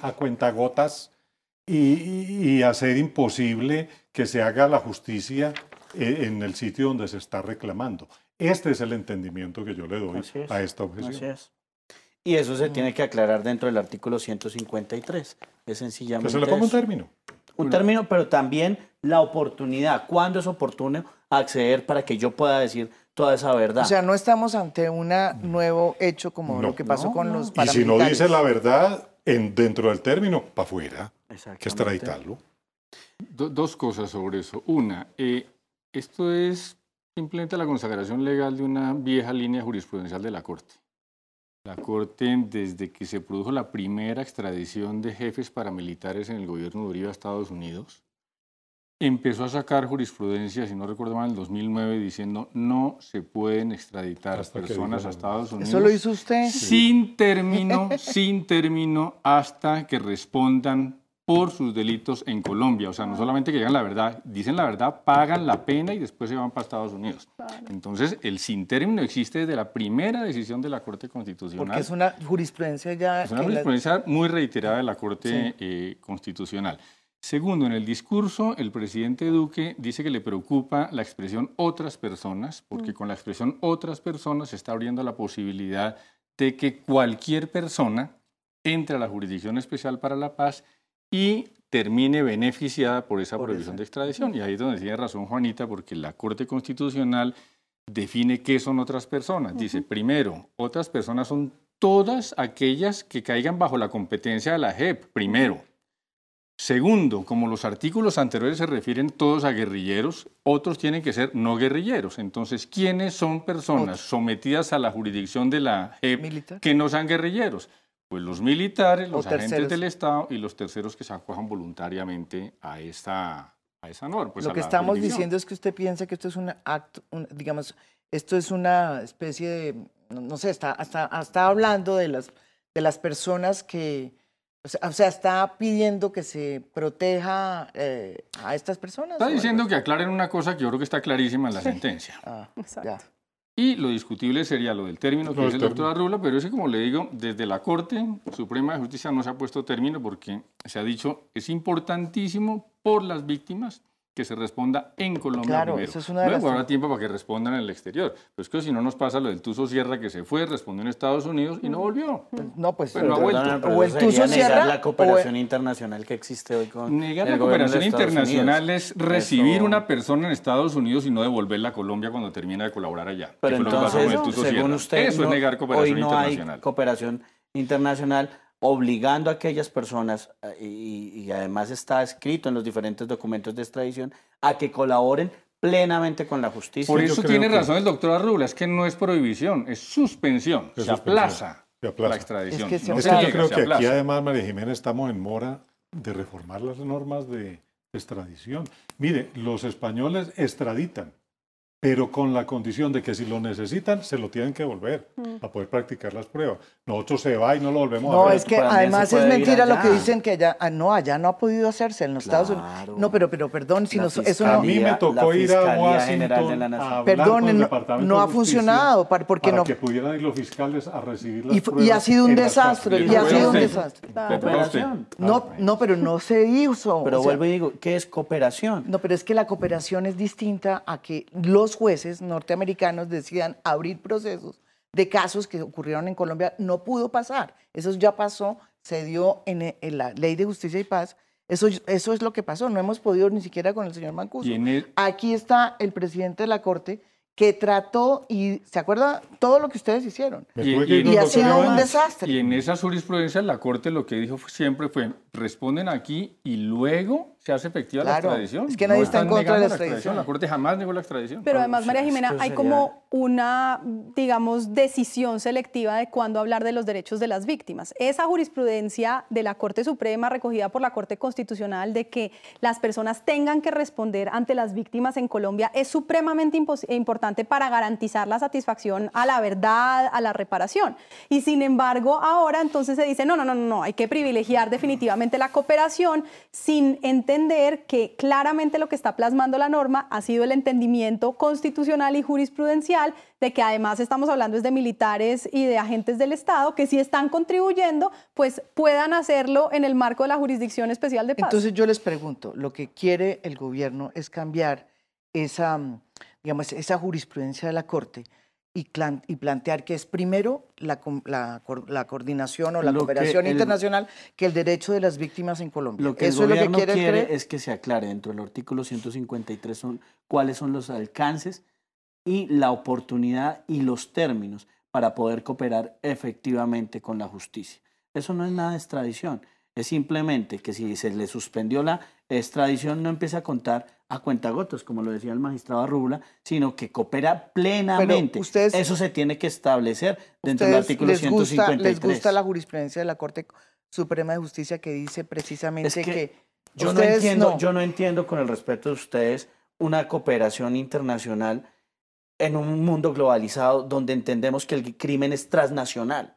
a, cuentagotas y, y, hacer imposible que se haga la justicia eh, en el sitio donde se está reclamando. Este es el entendimiento que yo le doy a esta objeción. Y eso se tiene que aclarar dentro del artículo 153. Es sencillamente. Que se le ponga un término. Un término, pero también la oportunidad. ¿Cuándo es oportuno acceder para que yo pueda decir toda esa verdad? O sea, no estamos ante un nuevo hecho como lo que pasó con los paramilitares. Y si no dice la verdad en, dentro del término, para afuera, que extraditarlo. dos cosas sobre eso. Una, eh, esto es simplemente la consagración legal de una vieja línea jurisprudencial de la Corte. La Corte, desde que se produjo la primera extradición de jefes paramilitares en el gobierno de Uribe a Estados Unidos, empezó a sacar jurisprudencia, si no recuerdo mal, en el 2009, diciendo no se pueden extraditar personas a Estados Unidos. ¿Eso lo hizo usted? Sin término, sin término, hasta que respondan por sus delitos en Colombia. O sea, no solamente que digan la verdad, dicen la verdad, pagan la pena y después se van para Estados Unidos. Entonces, el sin término existe desde la primera decisión de la Corte Constitucional. Porque es una jurisprudencia ya... Es una jurisprudencia muy reiterada de la Corte eh, Constitucional. Segundo, en el discurso, el presidente Duque dice que le preocupa la expresión otras personas, porque mm. con la expresión otras personas se está abriendo la posibilidad de que cualquier persona entre a la Jurisdicción Especial para la Paz y termine beneficiada por esa prohibición de extradición. Y ahí es donde tiene razón Juanita, porque la Corte Constitucional define qué son otras personas. Dice, primero, otras personas son todas aquellas que caigan bajo la competencia de la JEP, primero. Segundo, como los artículos anteriores se refieren todos a guerrilleros, otros tienen que ser no guerrilleros. Entonces, ¿quiénes son personas sometidas a la jurisdicción de la JEP que no sean guerrilleros? Pues los militares, los agentes del Estado y los terceros que se acojan voluntariamente a esta, a esa norma. Pues Lo que estamos diciendo es que usted piensa que esto es un acto, digamos, esto es una especie de, no, sé, está, está hablando de las, de las personas que, o sea, está pidiendo que se proteja eh, a estas personas. Está diciendo que aclaren una cosa que yo creo que está clarísima en la sentencia. Ah, Exacto. Y lo discutible sería lo del término que dice el doctor Arrula, pero ese, como le digo, desde la Corte Suprema de Justicia no se ha puesto término porque se ha dicho es importantísimo por las víctimas que se responda en Colombia claro, primero. Eso es una de Luego habrá tiempo para que respondan en el exterior. Pero es que si no nos pasa lo del Tuso Sierra que se fue, respondió en Estados Unidos y no volvió. No, pues pero, ha vuelto. o el Tuso Sierra la cooperación internacional que existe hoy con Negar la cooperación internacional es recibir una persona en Estados Unidos y no devolverla a Colombia cuando termina de colaborar allá. Pero entonces, según usted, eso es negar cooperación hoy no internacional. Hay cooperación internacional obligando a aquellas personas, eh, y, además está escrito en los diferentes documentos de extradición, a que colaboren plenamente con la justicia. Por eso tiene razón el doctor Arrula, es que no es prohibición, es suspensión, se, aplaza la extradición. Es que, yo creo que aquí además, María Jiménez, estamos en mora de reformar las normas de, extradición. Mire, los españoles extraditan pero con la condición de que si lo necesitan, se lo tienen que volver Mm. a poder practicar las pruebas. Nosotros se va y no lo volvemos a No, ver. es que además es mentira lo que dicen que allá, ah, no, allá no ha podido hacerse en los Estados Unidos. No, pero, pero perdón, si nos- eso a no, mí me tocó ir a Fiscalía General de Washington la a hablar Perdón, con el no- Departamento no ha funcionado, para- porque para no- que pudieran ir los fiscales a recibir las Y, pruebas. y ha sido un desastre, y ha sido un desastre. A. Cooperación. No, no, pero no se hizo. Pero o sea, vuelvo y digo, ¿qué es cooperación? No, pero es que la cooperación es distinta a que los jueces norteamericanos decidan abrir procesos de casos que ocurrieron en Colombia. No pudo pasar. Eso ya pasó, se dio en, en la Ley de Justicia y Paz. Eso, eso es lo que pasó. No hemos podido ni siquiera con el señor Mancuso. Y el- Aquí está el presidente de la Corte que trató y se acuerda todo lo que ustedes hicieron. Y- y unos ha sido un desastre. Y en esa jurisprudencia la Corte lo que dijo siempre fue, responden aquí y luego se hace efectiva Claro, la extradición. es que nadie está en contra de la negando extradición. La Corte jamás negó la extradición. Pero además, María Jimena, hay como una, digamos, decisión selectiva de cuándo hablar de los derechos de las víctimas. Esa jurisprudencia de la Corte Suprema, recogida por la Corte Constitucional, de que las personas tengan que responder ante las víctimas en Colombia, es supremamente importante para garantizar la satisfacción a la verdad, a la reparación. Y sin embargo, ahora entonces se dice, no, no, no, no, no, hay que privilegiar definitivamente la cooperación sin entender que claramente lo que está plasmando la norma ha sido el entendimiento constitucional y jurisprudencial de que además estamos hablando es de militares y de agentes del Estado que si están contribuyendo, pues puedan hacerlo en el marco de la Jurisdicción Especial de Paz. Entonces yo les pregunto, lo que quiere el gobierno es cambiar esa, digamos, esa jurisprudencia de la Corte y, y plantear que es primero la, la la coordinación o la Lo que cooperación el- internacional que el derecho de las víctimas en Colombia. Lo que ¿Eso el es lo que gobierno quiere, quiere, es que se aclare dentro del artículo 153 son, cuáles son los alcances y la oportunidad y los términos para poder cooperar efectivamente con la justicia. Eso no es nada de extradición, es simplemente que si se le suspendió la extradición no empieza a contar a cuentagotas, como lo decía el magistrado Arrubla, sino que coopera plenamente. ustedes- Eso se tiene que establecer dentro del ¿Ustedes artículo les gusta, 153. les gusta la jurisprudencia de la Corte Suprema de Justicia que dice precisamente Es que que, Yo no, entiendo, yo no entiendo, con el respeto de ustedes, una cooperación internacional en un mundo globalizado donde entendemos que el crimen es transnacional.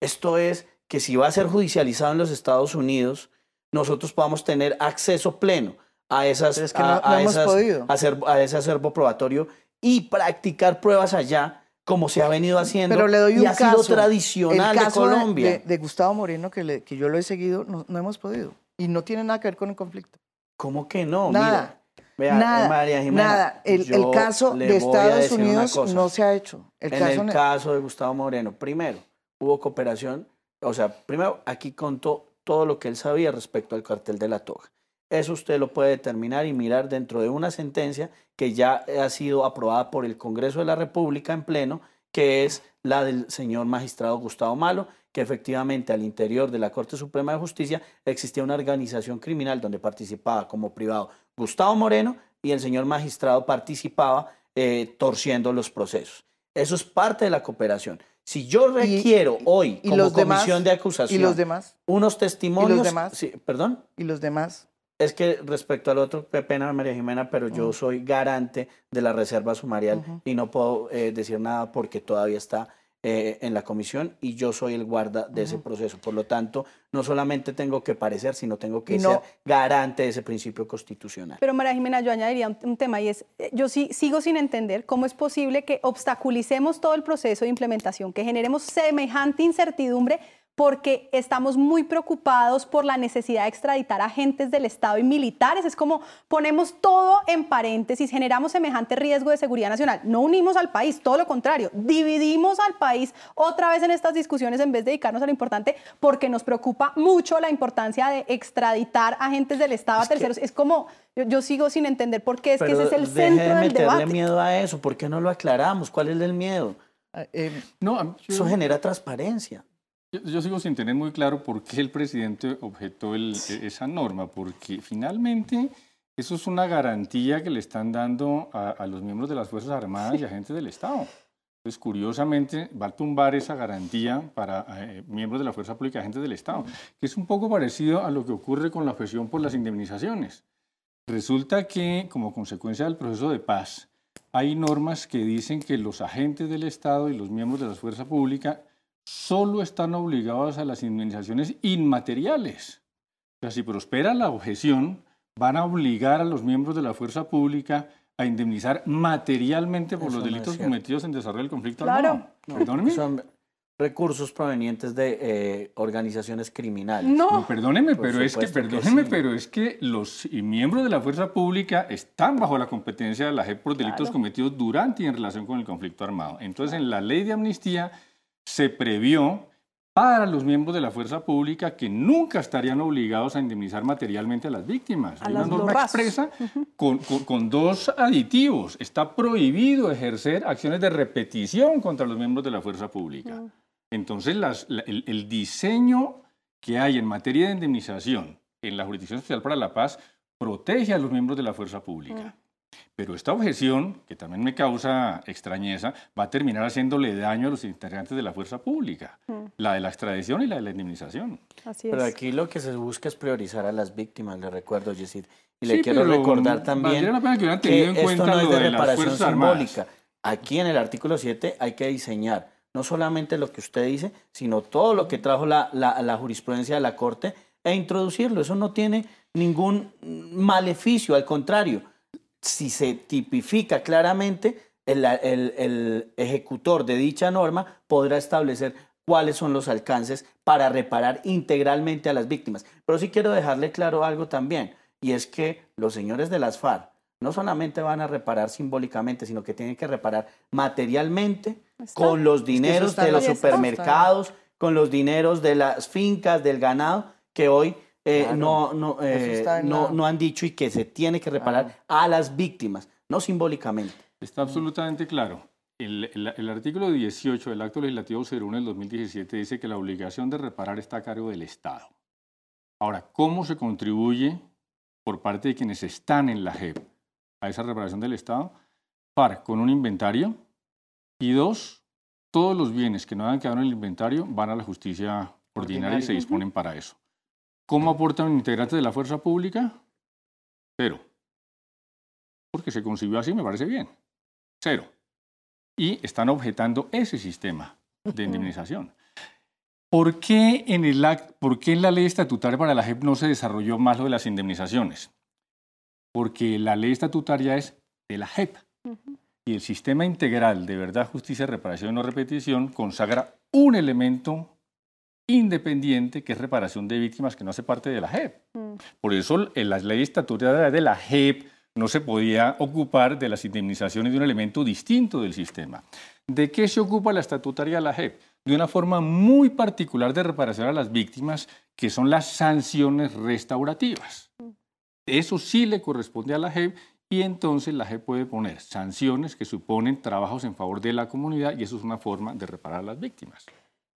Esto es que si va a ser judicializado en los Estados Unidos, nosotros podamos tener acceso pleno a esas, es que a, no- no a esas- a a ese acervo probatorio y practicar pruebas allá como se ha venido haciendo Pero le doy y un ha caso. sido tradicional el caso de Colombia. De, de Gustavo Moreno, que, le- que yo lo he seguido, no, no hemos podido. Y no tiene nada que ver con el conflicto. ¿Cómo que no? Nada. Mira, vea, nada, María Jimena, nada. El, caso de a Estados Unidos no se ha hecho. El en caso el caso de Gustavo Moreno, primero, hubo cooperación, o sea, primero aquí contó todo lo que él sabía respecto al cartel de la toga. Eso usted lo puede determinar y mirar dentro de una sentencia que ya ha sido aprobada por el Congreso de la República en pleno, que es la del señor magistrado Gustavo Malo, que efectivamente al interior de la Corte Suprema de Justicia existía una organización criminal donde participaba como privado Gustavo Moreno y el señor magistrado participaba eh, torciendo los procesos. Eso es parte de la cooperación. Si yo requiero hoy, y como los demás, comisión de acusación, ¿Y los demás? unos testimonios... demás? Sí, ¿Perdón? ¿Y los demás? Es que respecto al otro, pena María Jimena, pero yo soy garante de la reserva sumarial y no puedo eh, decir nada porque todavía está eh, en la comisión y yo soy el guarda de ese proceso. Por lo tanto, no solamente tengo que parecer, sino tengo que no- ser garante de ese principio constitucional. Pero María Jimena, yo añadiría un, un tema y es, eh, yo sí sigo sin entender cómo es posible que obstaculicemos todo el proceso de implementación, que generemos semejante incertidumbre porque estamos muy preocupados por la necesidad de extraditar agentes del Estado y militares. Es como ponemos todo en paréntesis, generamos semejante riesgo de seguridad nacional. No unimos al país, todo lo contrario, dividimos al país otra vez en estas discusiones en vez de dedicarnos a lo importante porque nos preocupa mucho la importancia de extraditar agentes del Estado a Es que- terceros. es como, yo, yo sigo sin entender por qué es que ese es el centro de del meterle debate. miedo a eso. ¿Por qué no lo aclaramos? ¿Cuál es el miedo? Ah, eh, No, a Eso genera transparencia. Yo, yo sigo sin tener muy claro por qué el presidente objetó el- e- esa norma, porque finalmente eso es una garantía que le están dando a, a los miembros de las Fuerzas Armadas y agentes del Estado. Entonces, curiosamente, va a tumbar esa garantía para eh, miembros de la Fuerza Pública y agentes del Estado, que es un poco parecido a lo que ocurre con la objeción por las indemnizaciones. Resulta que, como consecuencia del proceso de paz, hay normas que dicen que los agentes del Estado y los miembros de la fuerza pública solo están obligados a las indemnizaciones inmateriales. O sea, si prospera la objeción, van a obligar a los miembros de la fuerza pública a indemnizar materialmente por Eso los no delitos cometidos en desarrollo del conflicto Claro. armado. Perdóneme. Son recursos provenientes de eh, organizaciones criminales. No. No, perdóneme, pero es que, supuesto que perdóneme, sí. pero es que los miembros de la fuerza pública están bajo la competencia de la JEP por delitos Claro. cometidos durante y en relación con el conflicto armado. Entonces, en la ley de amnistía se previó para los miembros de la fuerza pública que nunca estarían obligados a indemnizar materialmente a las víctimas. A Hay una norma expresa con, con- con dos aditivos. Está prohibido ejercer acciones de repetición contra los miembros de la fuerza pública. Entonces, las- la- el, el diseño que hay en materia de indemnización en la Jurisdicción Especial para la Paz protege a los miembros de la fuerza pública. Pero esta objeción, que también me causa extrañeza, va a terminar haciéndole daño a los integrantes de la fuerza pública, la de la extradición y la de la indemnización. Así Pero es. aquí lo que se busca es priorizar a las víctimas, le recuerdo, Yesid. Y le Sí, quiero pero recordar también la pena que hubieran que en esto cuenta no es de de reparación Armadas. simbólica. Aquí en el artículo 7 hay que diseñar no solamente lo que usted dice, sino todo lo que trajo la, la- la jurisprudencia de la Corte e introducirlo. Eso no tiene ningún maleficio, al contrario. Si se tipifica claramente, el, el- el ejecutor de dicha norma podrá establecer cuáles son los alcances para reparar integralmente a las víctimas. Pero sí quiero dejarle claro algo también, y es que los señores de las FARC no solamente van a reparar simbólicamente, sino que tienen que reparar materialmente Está. con los dineros de los lista. supermercados, con los dineros de las fincas, del ganado, que hoy eh, Claro. no, no, eh, Eso está en no, la- no han dicho y que se tiene que reparar a las víctimas, no simbólicamente. Está absolutamente claro. El, el- el artículo 18 del Acto Legislativo 01 del 2017 dice que la obligación de reparar está a cargo del Estado. Ahora, ¿cómo se contribuye por parte de quienes están en la JEP a esa reparación del Estado? Par, con un inventario. Y dos, todos los bienes que no hayan quedado en el inventario van a la justicia ordinaria y se disponen para eso. ¿Cómo aportan integrantes de la fuerza pública? Cero. Porque se concibió así, me parece bien. Cero. Y están objetando ese sistema de indemnización. ¿Por qué, en el act- ¿Por qué en la ley estatutaria para la JEP no se desarrolló más lo de las indemnizaciones? Porque la ley estatutaria es de la JEP. Y el sistema integral de verdad, justicia, reparación y no repetición consagra un elemento independiente que es reparación de víctimas que no hace parte de la JEP. Por eso en la ley estatutaria de la JEP no se podía ocupar de las indemnizaciones de un elemento distinto del sistema. ¿De qué se ocupa la estatutaria de la JEP? De una forma muy particular de reparación a las víctimas, que son las sanciones restaurativas. Eso sí le corresponde a la JEP y entonces la JEP puede poner sanciones que suponen trabajos en favor de la comunidad y eso es una forma de reparar a las víctimas.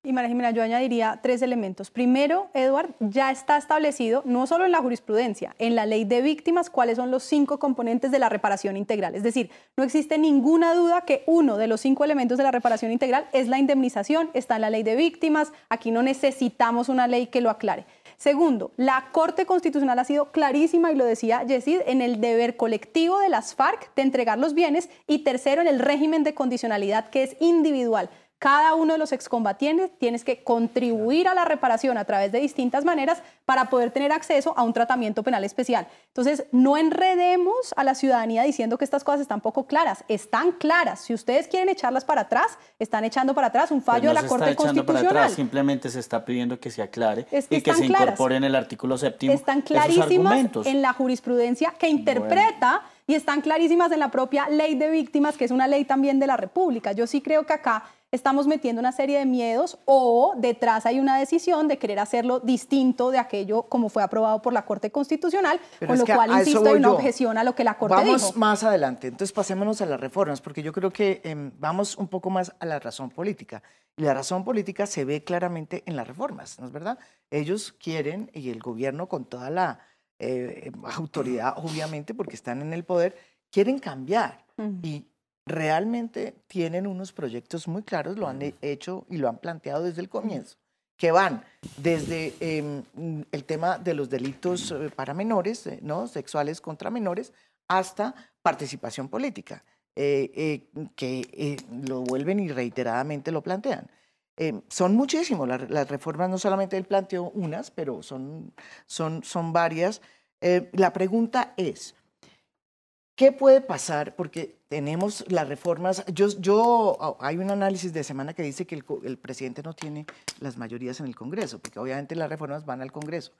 Y María Jimena, yo añadiría tres elementos. Primero, Edward, ya está establecido, no solo en la jurisprudencia, en la ley de víctimas, cuáles son los cinco componentes de la reparación integral. Es decir, no existe ninguna duda que uno de los cinco elementos de la reparación integral es la indemnización, está en la ley de víctimas, aquí no necesitamos una ley que lo aclare. Segundo, la Corte Constitucional ha sido clarísima, y lo decía Yesid, en el deber colectivo de las FARC de entregar los bienes. Y tercero, en el régimen de condicionalidad, que es individual. Cada uno de los excombatientes tienes que contribuir a la reparación a través de distintas maneras para poder tener acceso a un tratamiento penal especial. Entonces, no enredemos a la ciudadanía diciendo que estas cosas están poco claras. Están claras. Si ustedes quieren echarlas para atrás, están echando para atrás un fallo Pues no de la se Corte está echando para Constitucional. atrás, simplemente se está pidiendo que se aclare Es que y que se claras. incorpore en el artículo séptimo están esos clarísimas argumentos. en la jurisprudencia que interpreta y están clarísimas en la propia ley de víctimas, que es una ley también de la República. Yo sí creo que acá estamos metiendo una serie de miedos o detrás hay una decisión de querer hacerlo distinto de aquello como fue aprobado por la Corte Constitucional, Pero con lo cual, insisto, hay una yo. objeción a lo que la Corte Vamos dijo. más adelante, entonces pasémonos a las reformas, porque yo creo que em, vamos un poco más a la razón política. Y la razón política se ve claramente en las reformas, ¿no es verdad? Ellos quieren, y el gobierno con toda la eh, autoridad, obviamente, porque están en el poder, quieren cambiar. Y realmente tienen unos proyectos muy claros, lo han he- hecho y lo han planteado desde el comienzo. que van desde em, el tema de los delitos eh, para menores, eh, ¿no? sexuales contra menores, hasta participación política, eh, que lo vuelven y reiteradamente lo plantean. Em, son muchísimos, las, reformas no solamente él planteó unas, pero son, son, son varias. la pregunta es, ¿qué puede pasar? Porque tenemos las reformas. Yo, yo, oh, hay un análisis de semana que dice que el, el, presidente no tiene las mayorías en el Congreso, porque obviamente las reformas van al Congreso.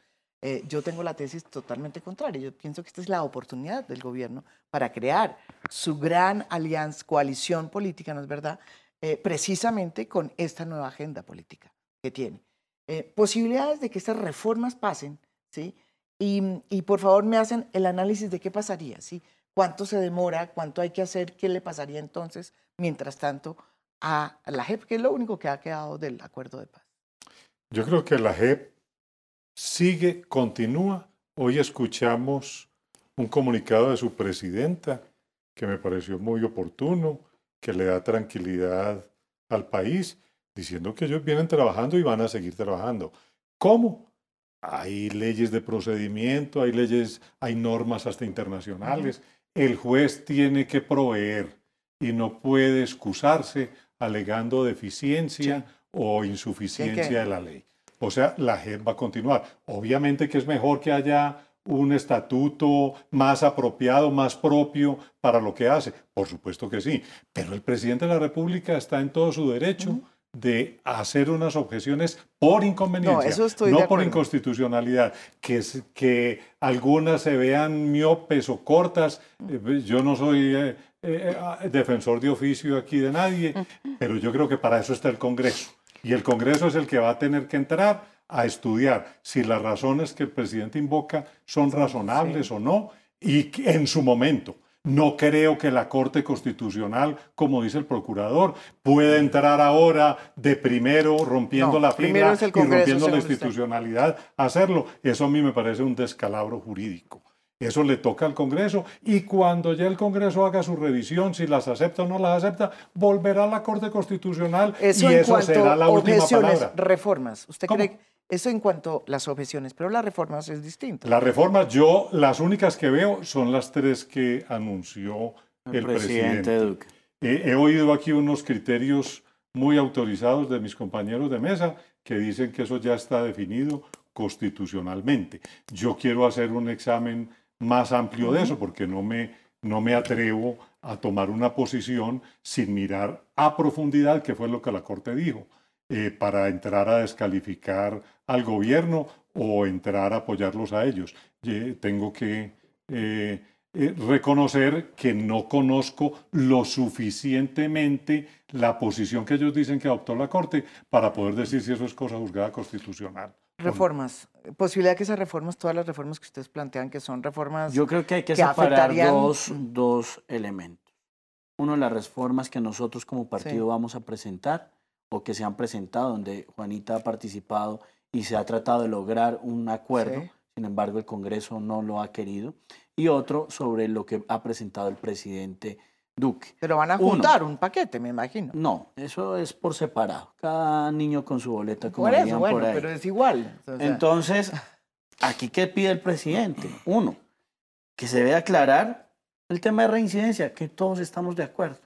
Eh, yo tengo la tesis totalmente contraria. Yo pienso que esta es la oportunidad del gobierno para crear su gran alianza, coalición política, ¿no es verdad? Eh, precisamente con esta nueva agenda política que tiene. Eh, posibilidades de que estas reformas pasen, ¿sí? Y, y, por favor me hacen el análisis de qué pasaría, ¿sí? cuánto se demora, cuánto hay que hacer, qué le pasaría entonces, mientras tanto, a la JEP, que es lo único que ha quedado del acuerdo de paz. Yo creo que la JEP sigue, continúa. Hoy escuchamos un comunicado de su presidenta que me pareció muy oportuno, que le da tranquilidad al país, diciendo que ellos vienen trabajando y van a seguir trabajando. ¿Cómo? Hay leyes de procedimiento, hay leyes, hay normas hasta internacionales el juez tiene que proveer y no puede excusarse alegando deficiencia o insuficiencia de la ley. O sea, la JEP va a continuar. Obviamente que es mejor que haya un estatuto más apropiado, más propio para lo que hace. Por supuesto que sí. Pero el presidente de la República está en todo su derecho de hacer unas objeciones por inconveniencia, no, por inconstitucionalidad, que, que algunas se vean miopes o cortas. Eh, yo no soy eh, eh, defensor de oficio aquí de nadie, pero yo creo que para eso está el Congreso. Y el Congreso es el que va a tener que entrar a estudiar si las razones que el presidente invoca son razonables o no, y en su momento no creo que la Corte Constitucional, como dice el procurador, pueda entrar ahora de primero rompiendo la fila y rompiendo la institucionalidad a hacerlo. Eso a mí me parece un descalabro jurídico. Eso le toca al Congreso y cuando ya el Congreso haga su revisión, si las acepta o no las acepta, volverá a la Corte Constitucional y eso será la última palabra. Reformas. ¿Usted cree eso en cuanto a las objeciones, pero las reformas es distinto. Las reformas, yo las únicas que veo son las tres que anunció el, presidente. Duque. he oído aquí unos criterios muy autorizados de mis compañeros de mesa que dicen que eso ya está definido constitucionalmente. Yo quiero hacer un examen más amplio de eso porque no me, no me atrevo a tomar una posición sin mirar a profundidad qué fue lo que la Corte dijo. Eh, para entrar a descalificar al gobierno o entrar a apoyarlos a ellos. tengo que eh, eh, reconocer que no conozco lo suficientemente la posición que ellos dicen que adoptó la Corte para poder decir si eso es cosa juzgada constitucional. Reformas. Posibilidad que esas reformas, todas las reformas que ustedes plantean, que son reformas. Yo creo que hay que, separar dos, dos, elementos. Uno, las reformas que nosotros como partido vamos a presentar o que se han presentado, donde Juanita ha participado y se ha tratado de lograr un acuerdo, sin embargo el Congreso no lo ha querido, y otro sobre lo que ha presentado el presidente Duque. Pero van a juntar un paquete, me imagino. No, eso es por separado, cada niño con su boleta, como por eso, bueno, pero es igual. Entonces, aquí qué pide el presidente? Uno, que se vea aclarar el tema de reincidencia, que todos estamos de acuerdo.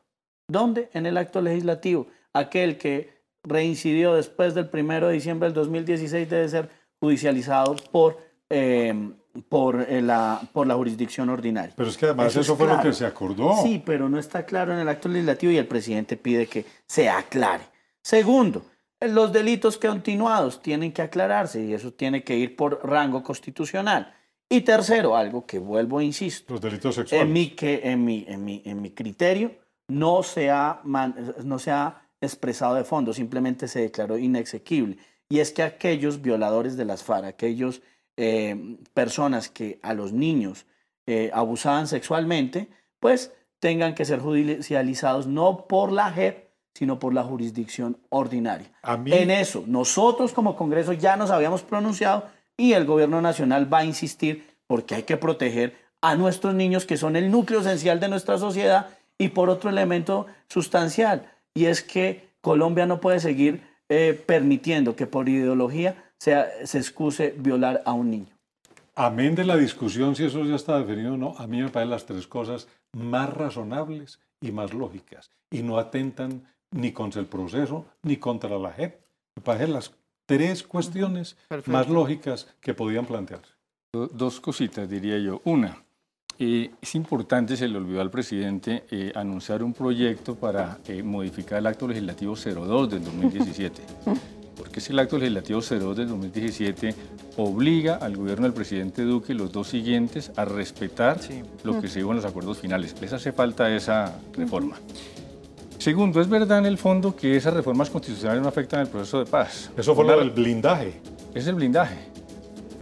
¿Dónde? En el acto legislativo. Aquel que reincidió después del 1 de diciembre del 2016 debe ser judicializado por, em, por, eh, la, por la jurisdicción ordinaria. Pero es que además eso, fue lo que se acordó. Sí, pero no está claro en el acto legislativo y el presidente pide que se aclare. Segundo, los delitos continuados tienen que aclararse y eso tiene que ir por rango constitucional. Y tercero, algo que vuelvo e insisto. Los delitos sexuales. En mi, que, en mi, en mi, en mi criterio no se ha, no se ha expresado de fondo, simplemente se declaró inexequible. Y es que aquellos violadores de las FARC, aquellos eh, personas que a los niños eh, abusaban sexualmente, pues tengan que ser judicializados no por la JEP, sino por la jurisdicción ordinaria. En eso, nosotros como Congreso ya nos habíamos pronunciado y el gobierno nacional va a insistir porque hay que proteger a nuestros niños que son el núcleo esencial de nuestra sociedad y por otro elemento sustancial, y es que Colombia no puede seguir eh, permitiendo que por ideología sea, se excuse violar a un niño. Amén de la discusión si eso ya está definido o no, a mí me parecen las tres cosas más razonables y más lógicas y no atentan ni contra el proceso ni contra la JEP. Me parecen las tres cuestiones más lógicas que podían plantearse. Dos cositas, diría yo. Una, eh, es importante, se le olvidó al presidente, eh, anunciar un proyecto para eh, modificar el acto legislativo 02 del 2017. Porque es el acto legislativo 02 del 2017 obliga al gobierno del presidente Duque y los dos siguientes a respetar lo que se dijo en los acuerdos finales. Les hace falta esa reforma. Segundo, es verdad en el fondo que esas reformas constitucionales no afectan el proceso de paz. Eso fue lo del blindaje. Es el blindaje.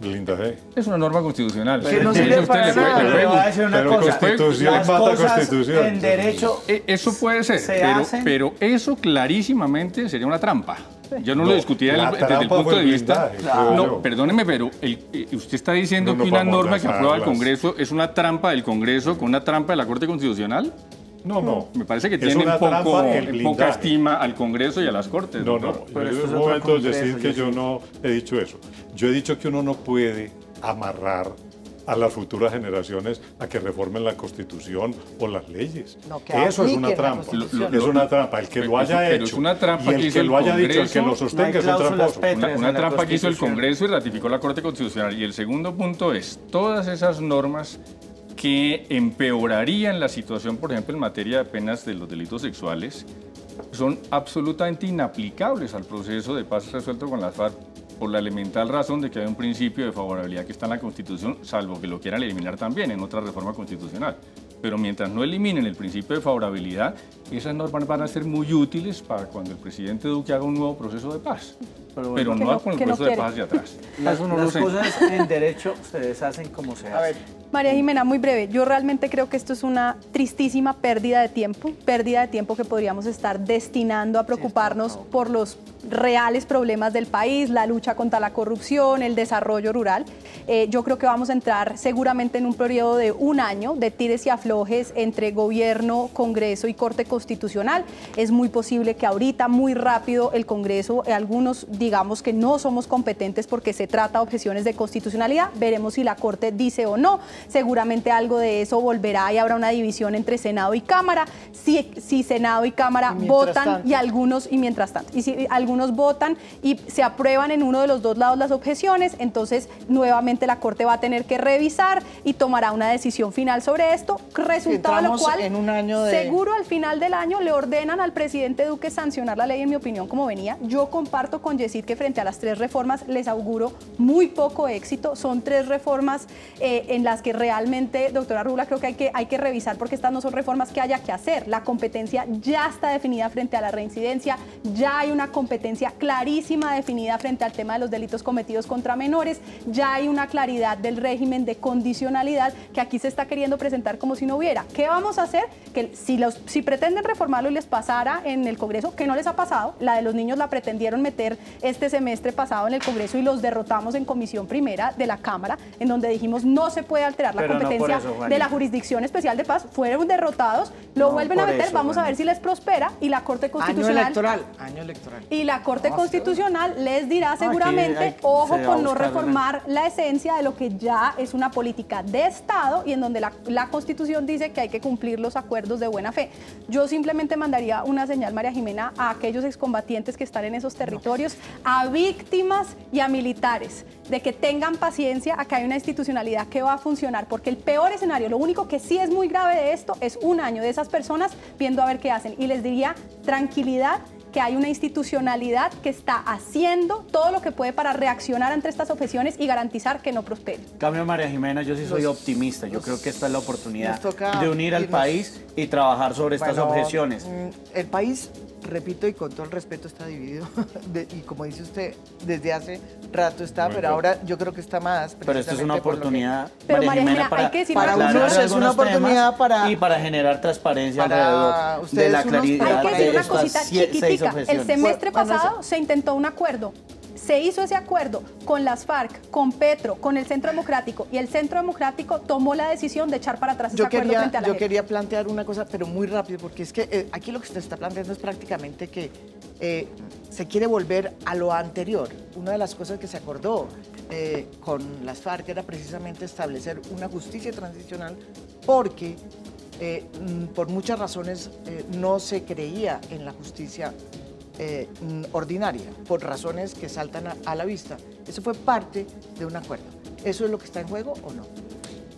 Blindaje. Es una norma constitucional. Que no sirve para nada. Pero le voy a decir una Pero cosa. constitución Las mata cosas constitución. En derecho Eh, Eso puede ser, se pero, hacen- pero eso clarísimamente sería una trampa. Yo no, No, lo discutiría desde el- desde el trampa punto de vista. no, perdóneme, pero el- eh, usted está diciendo No que una norma que aprueba el Congreso es una trampa del Congreso con una trampa de la Corte Constitucional. No, no. Me parece que Es tiene una poco, poca estima al Congreso y a las Cortes. No, no, Pero es un momento congreso, decir que yo no he dicho eso. Yo he dicho que uno no puede amarrar a las futuras generaciones a que reformen la Constitución o las leyes. No, que eso es una trampa. Constitución. es una trampa. El que lo haya hecho es una trampa y que el hizo que el lo haya dicho, el que lo Congreso. sostenga No es un tramposo. Una, en una trampa que hizo el. Congreso y ratificó la Corte Constitucional. Y el segundo punto es, todas esas normas que empeorarían la situación, por ejemplo, en materia de penas de los delitos sexuales, son absolutamente inaplicables al proceso de paz resuelto con las FARC por la elemental razón de que hay un principio de favorabilidad que está en la Constitución, salvo que lo quieran eliminar también en otra reforma constitucional. Pero mientras no eliminen el principio de favorabilidad, esas normas van a ser muy útiles para cuando el presidente Duque haga un nuevo proceso de paz. Pero Pero, bueno. Que no, no- con el que no proceso de paz hacia atrás. Las, no las cosas en derecho se deshacen como se hacen. María Jimena, muy breve. Yo realmente creo que esto es una tristísima pérdida de tiempo, pérdida de tiempo que podríamos estar destinando a preocuparnos por los reales problemas del país, la lucha contra la corrupción, el desarrollo rural. Eh, yo creo que vamos a entrar seguramente en un periodo de un año de tires y aflojes entre gobierno, Congreso y Corte Constitucional. Es muy posible que ahorita, muy rápido, el Congreso, eh, algunos digamos que no somos competentes porque se trata de objeciones de constitucionalidad. Veremos si la Corte dice o no. Seguramente algo de eso volverá y habrá una división entre Senado y Cámara. Si, si Senado y Cámara Y votan tanto. y algunos, y mientras tanto, y si algunos votan y se aprueban en uno de los dos lados las objeciones, entonces nuevamente la Corte va a tener que revisar y tomará una decisión final sobre esto, resultado lo cual en un año de- seguro al final del año le ordenan al presidente Duque sancionar la ley, en mi opinión, como venía. Yo comparto con Yesid que frente a las tres reformas les auguro muy poco éxito. Son tres reformas eh, en las que realmente, doctora Rula, creo que hay, que hay que revisar porque estas no son reformas que haya que hacer. La competencia ya está definida frente a la reincidencia, ya hay una competencia clarísima definida frente al tema de los delitos cometidos contra menores, ya hay una claridad del régimen de condicionalidad que aquí se está queriendo presentar como si no hubiera. ¿Qué vamos a hacer? Que si, los, si pretenden reformarlo y les pasara en el Congreso, que no les ha pasado, la de los niños la pretendieron meter este semestre pasado en el Congreso y los derrotamos en comisión primera de la Cámara, en donde dijimos no se puede alterar la Pero no por competencia eso, de la Jurisdicción Especial de Paz, fueron derrotados, lo No vuelven a meter, eso, vamos a ver si les prospera y la Corte año Constitucional electoral, año electoral. y la Corte No, Constitucional les dirá aquí seguramente, hay- ojo con no reformar la esencia de lo que ya es una política de Estado y en donde la, la Constitución dice que hay que cumplir los acuerdos de buena fe. Yo simplemente mandaría una señal, María Jimena, a aquellos excombatientes que están en esos territorios, a víctimas y a militares, de que tengan paciencia, acá hay una institucionalidad que va a funcionar, porque el peor escenario, lo único que sí es muy grave de esto, es un año de esas personas viendo a ver qué hacen. Y les diría tranquilidad que hay una institucionalidad que está haciendo todo lo que puede para reaccionar ante estas objeciones y garantizar que no prospere. En cambio, María Jimena, yo sí soy Nos- optimista. Yo nos- creo que esta es la oportunidad de unir al irnos. país y trabajar sobre estas Bueno, objeciones. mm, El país, repito y con todo el respeto, está dividido. De- y como dice usted, desde hace rato está, pero ahora yo creo que está más. Pero esto es una que- oportunidad, Pero, María María Jimena, para, hay que decir Para una cosa. unos es una oportunidad para- Y para generar transparencia para alrededor de ustedes la unos- claridad Hay que de decir una cosita chiquitica. El semestre Bueno, pasado se intentó un acuerdo. Se hizo ese acuerdo con las FARC, con Petro, con el Centro Democrático y el Centro Democrático tomó la decisión de echar para atrás ese Yo acuerdo quería, frente a la yo quería plantear una cosa, pero muy rápido, porque es que eh, aquí lo que usted está planteando es prácticamente que eh, se quiere volver a lo anterior. Una de las cosas que se acordó eh, con las FARC era precisamente establecer una justicia transicional porque eh, mm, por muchas razones eh, no se creía en la justicia eh, mm, ordinaria, por razones que saltan a, a la vista. Eso fue parte de un acuerdo. ¿Eso es lo que está en juego o no?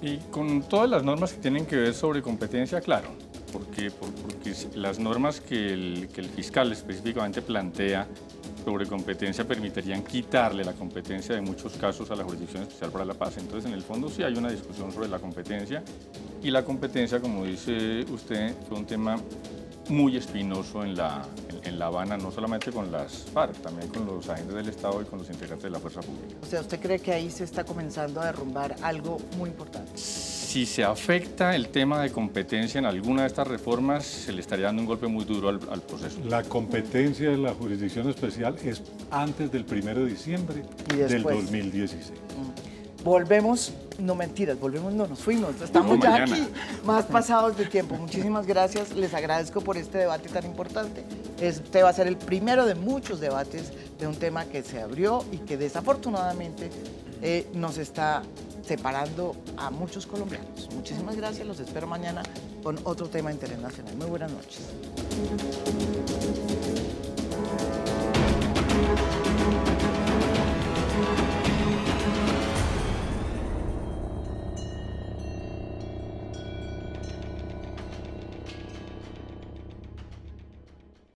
Y con todas las normas que tienen que ver sobre competencia, claro, porque, por- porque las normas que el, que el fiscal específicamente plantea sobre competencia permitirían quitarle la competencia de muchos casos a la Jurisdicción Especial para la Paz. Entonces, en el fondo sí hay una discusión sobre la competencia y la competencia, como dice usted, fue un tema muy espinoso en La, en, en La Habana, no solamente con las FARC, también con los agentes del Estado y con los integrantes de la Fuerza Pública. O sea, ¿usted cree que ahí se está comenzando a derrumbar algo muy importante? Si se afecta el tema de competencia en alguna de estas reformas, se le estaría dando un golpe muy duro al, al proceso. La competencia de la jurisdicción especial es antes del 1 de diciembre Y del después. 2016. Volvemos, no mentiras, volvemos, no nos fuimos, estamos ya mañana. aquí, más pasados de tiempo. Muchísimas gracias, les agradezco por este debate tan importante. Este va a ser el primero de muchos debates de un tema que se abrió y que desafortunadamente eh, nos está separando a muchos colombianos. Muchísimas gracias, los espero mañana con otro tema internacional. Muy buenas noches.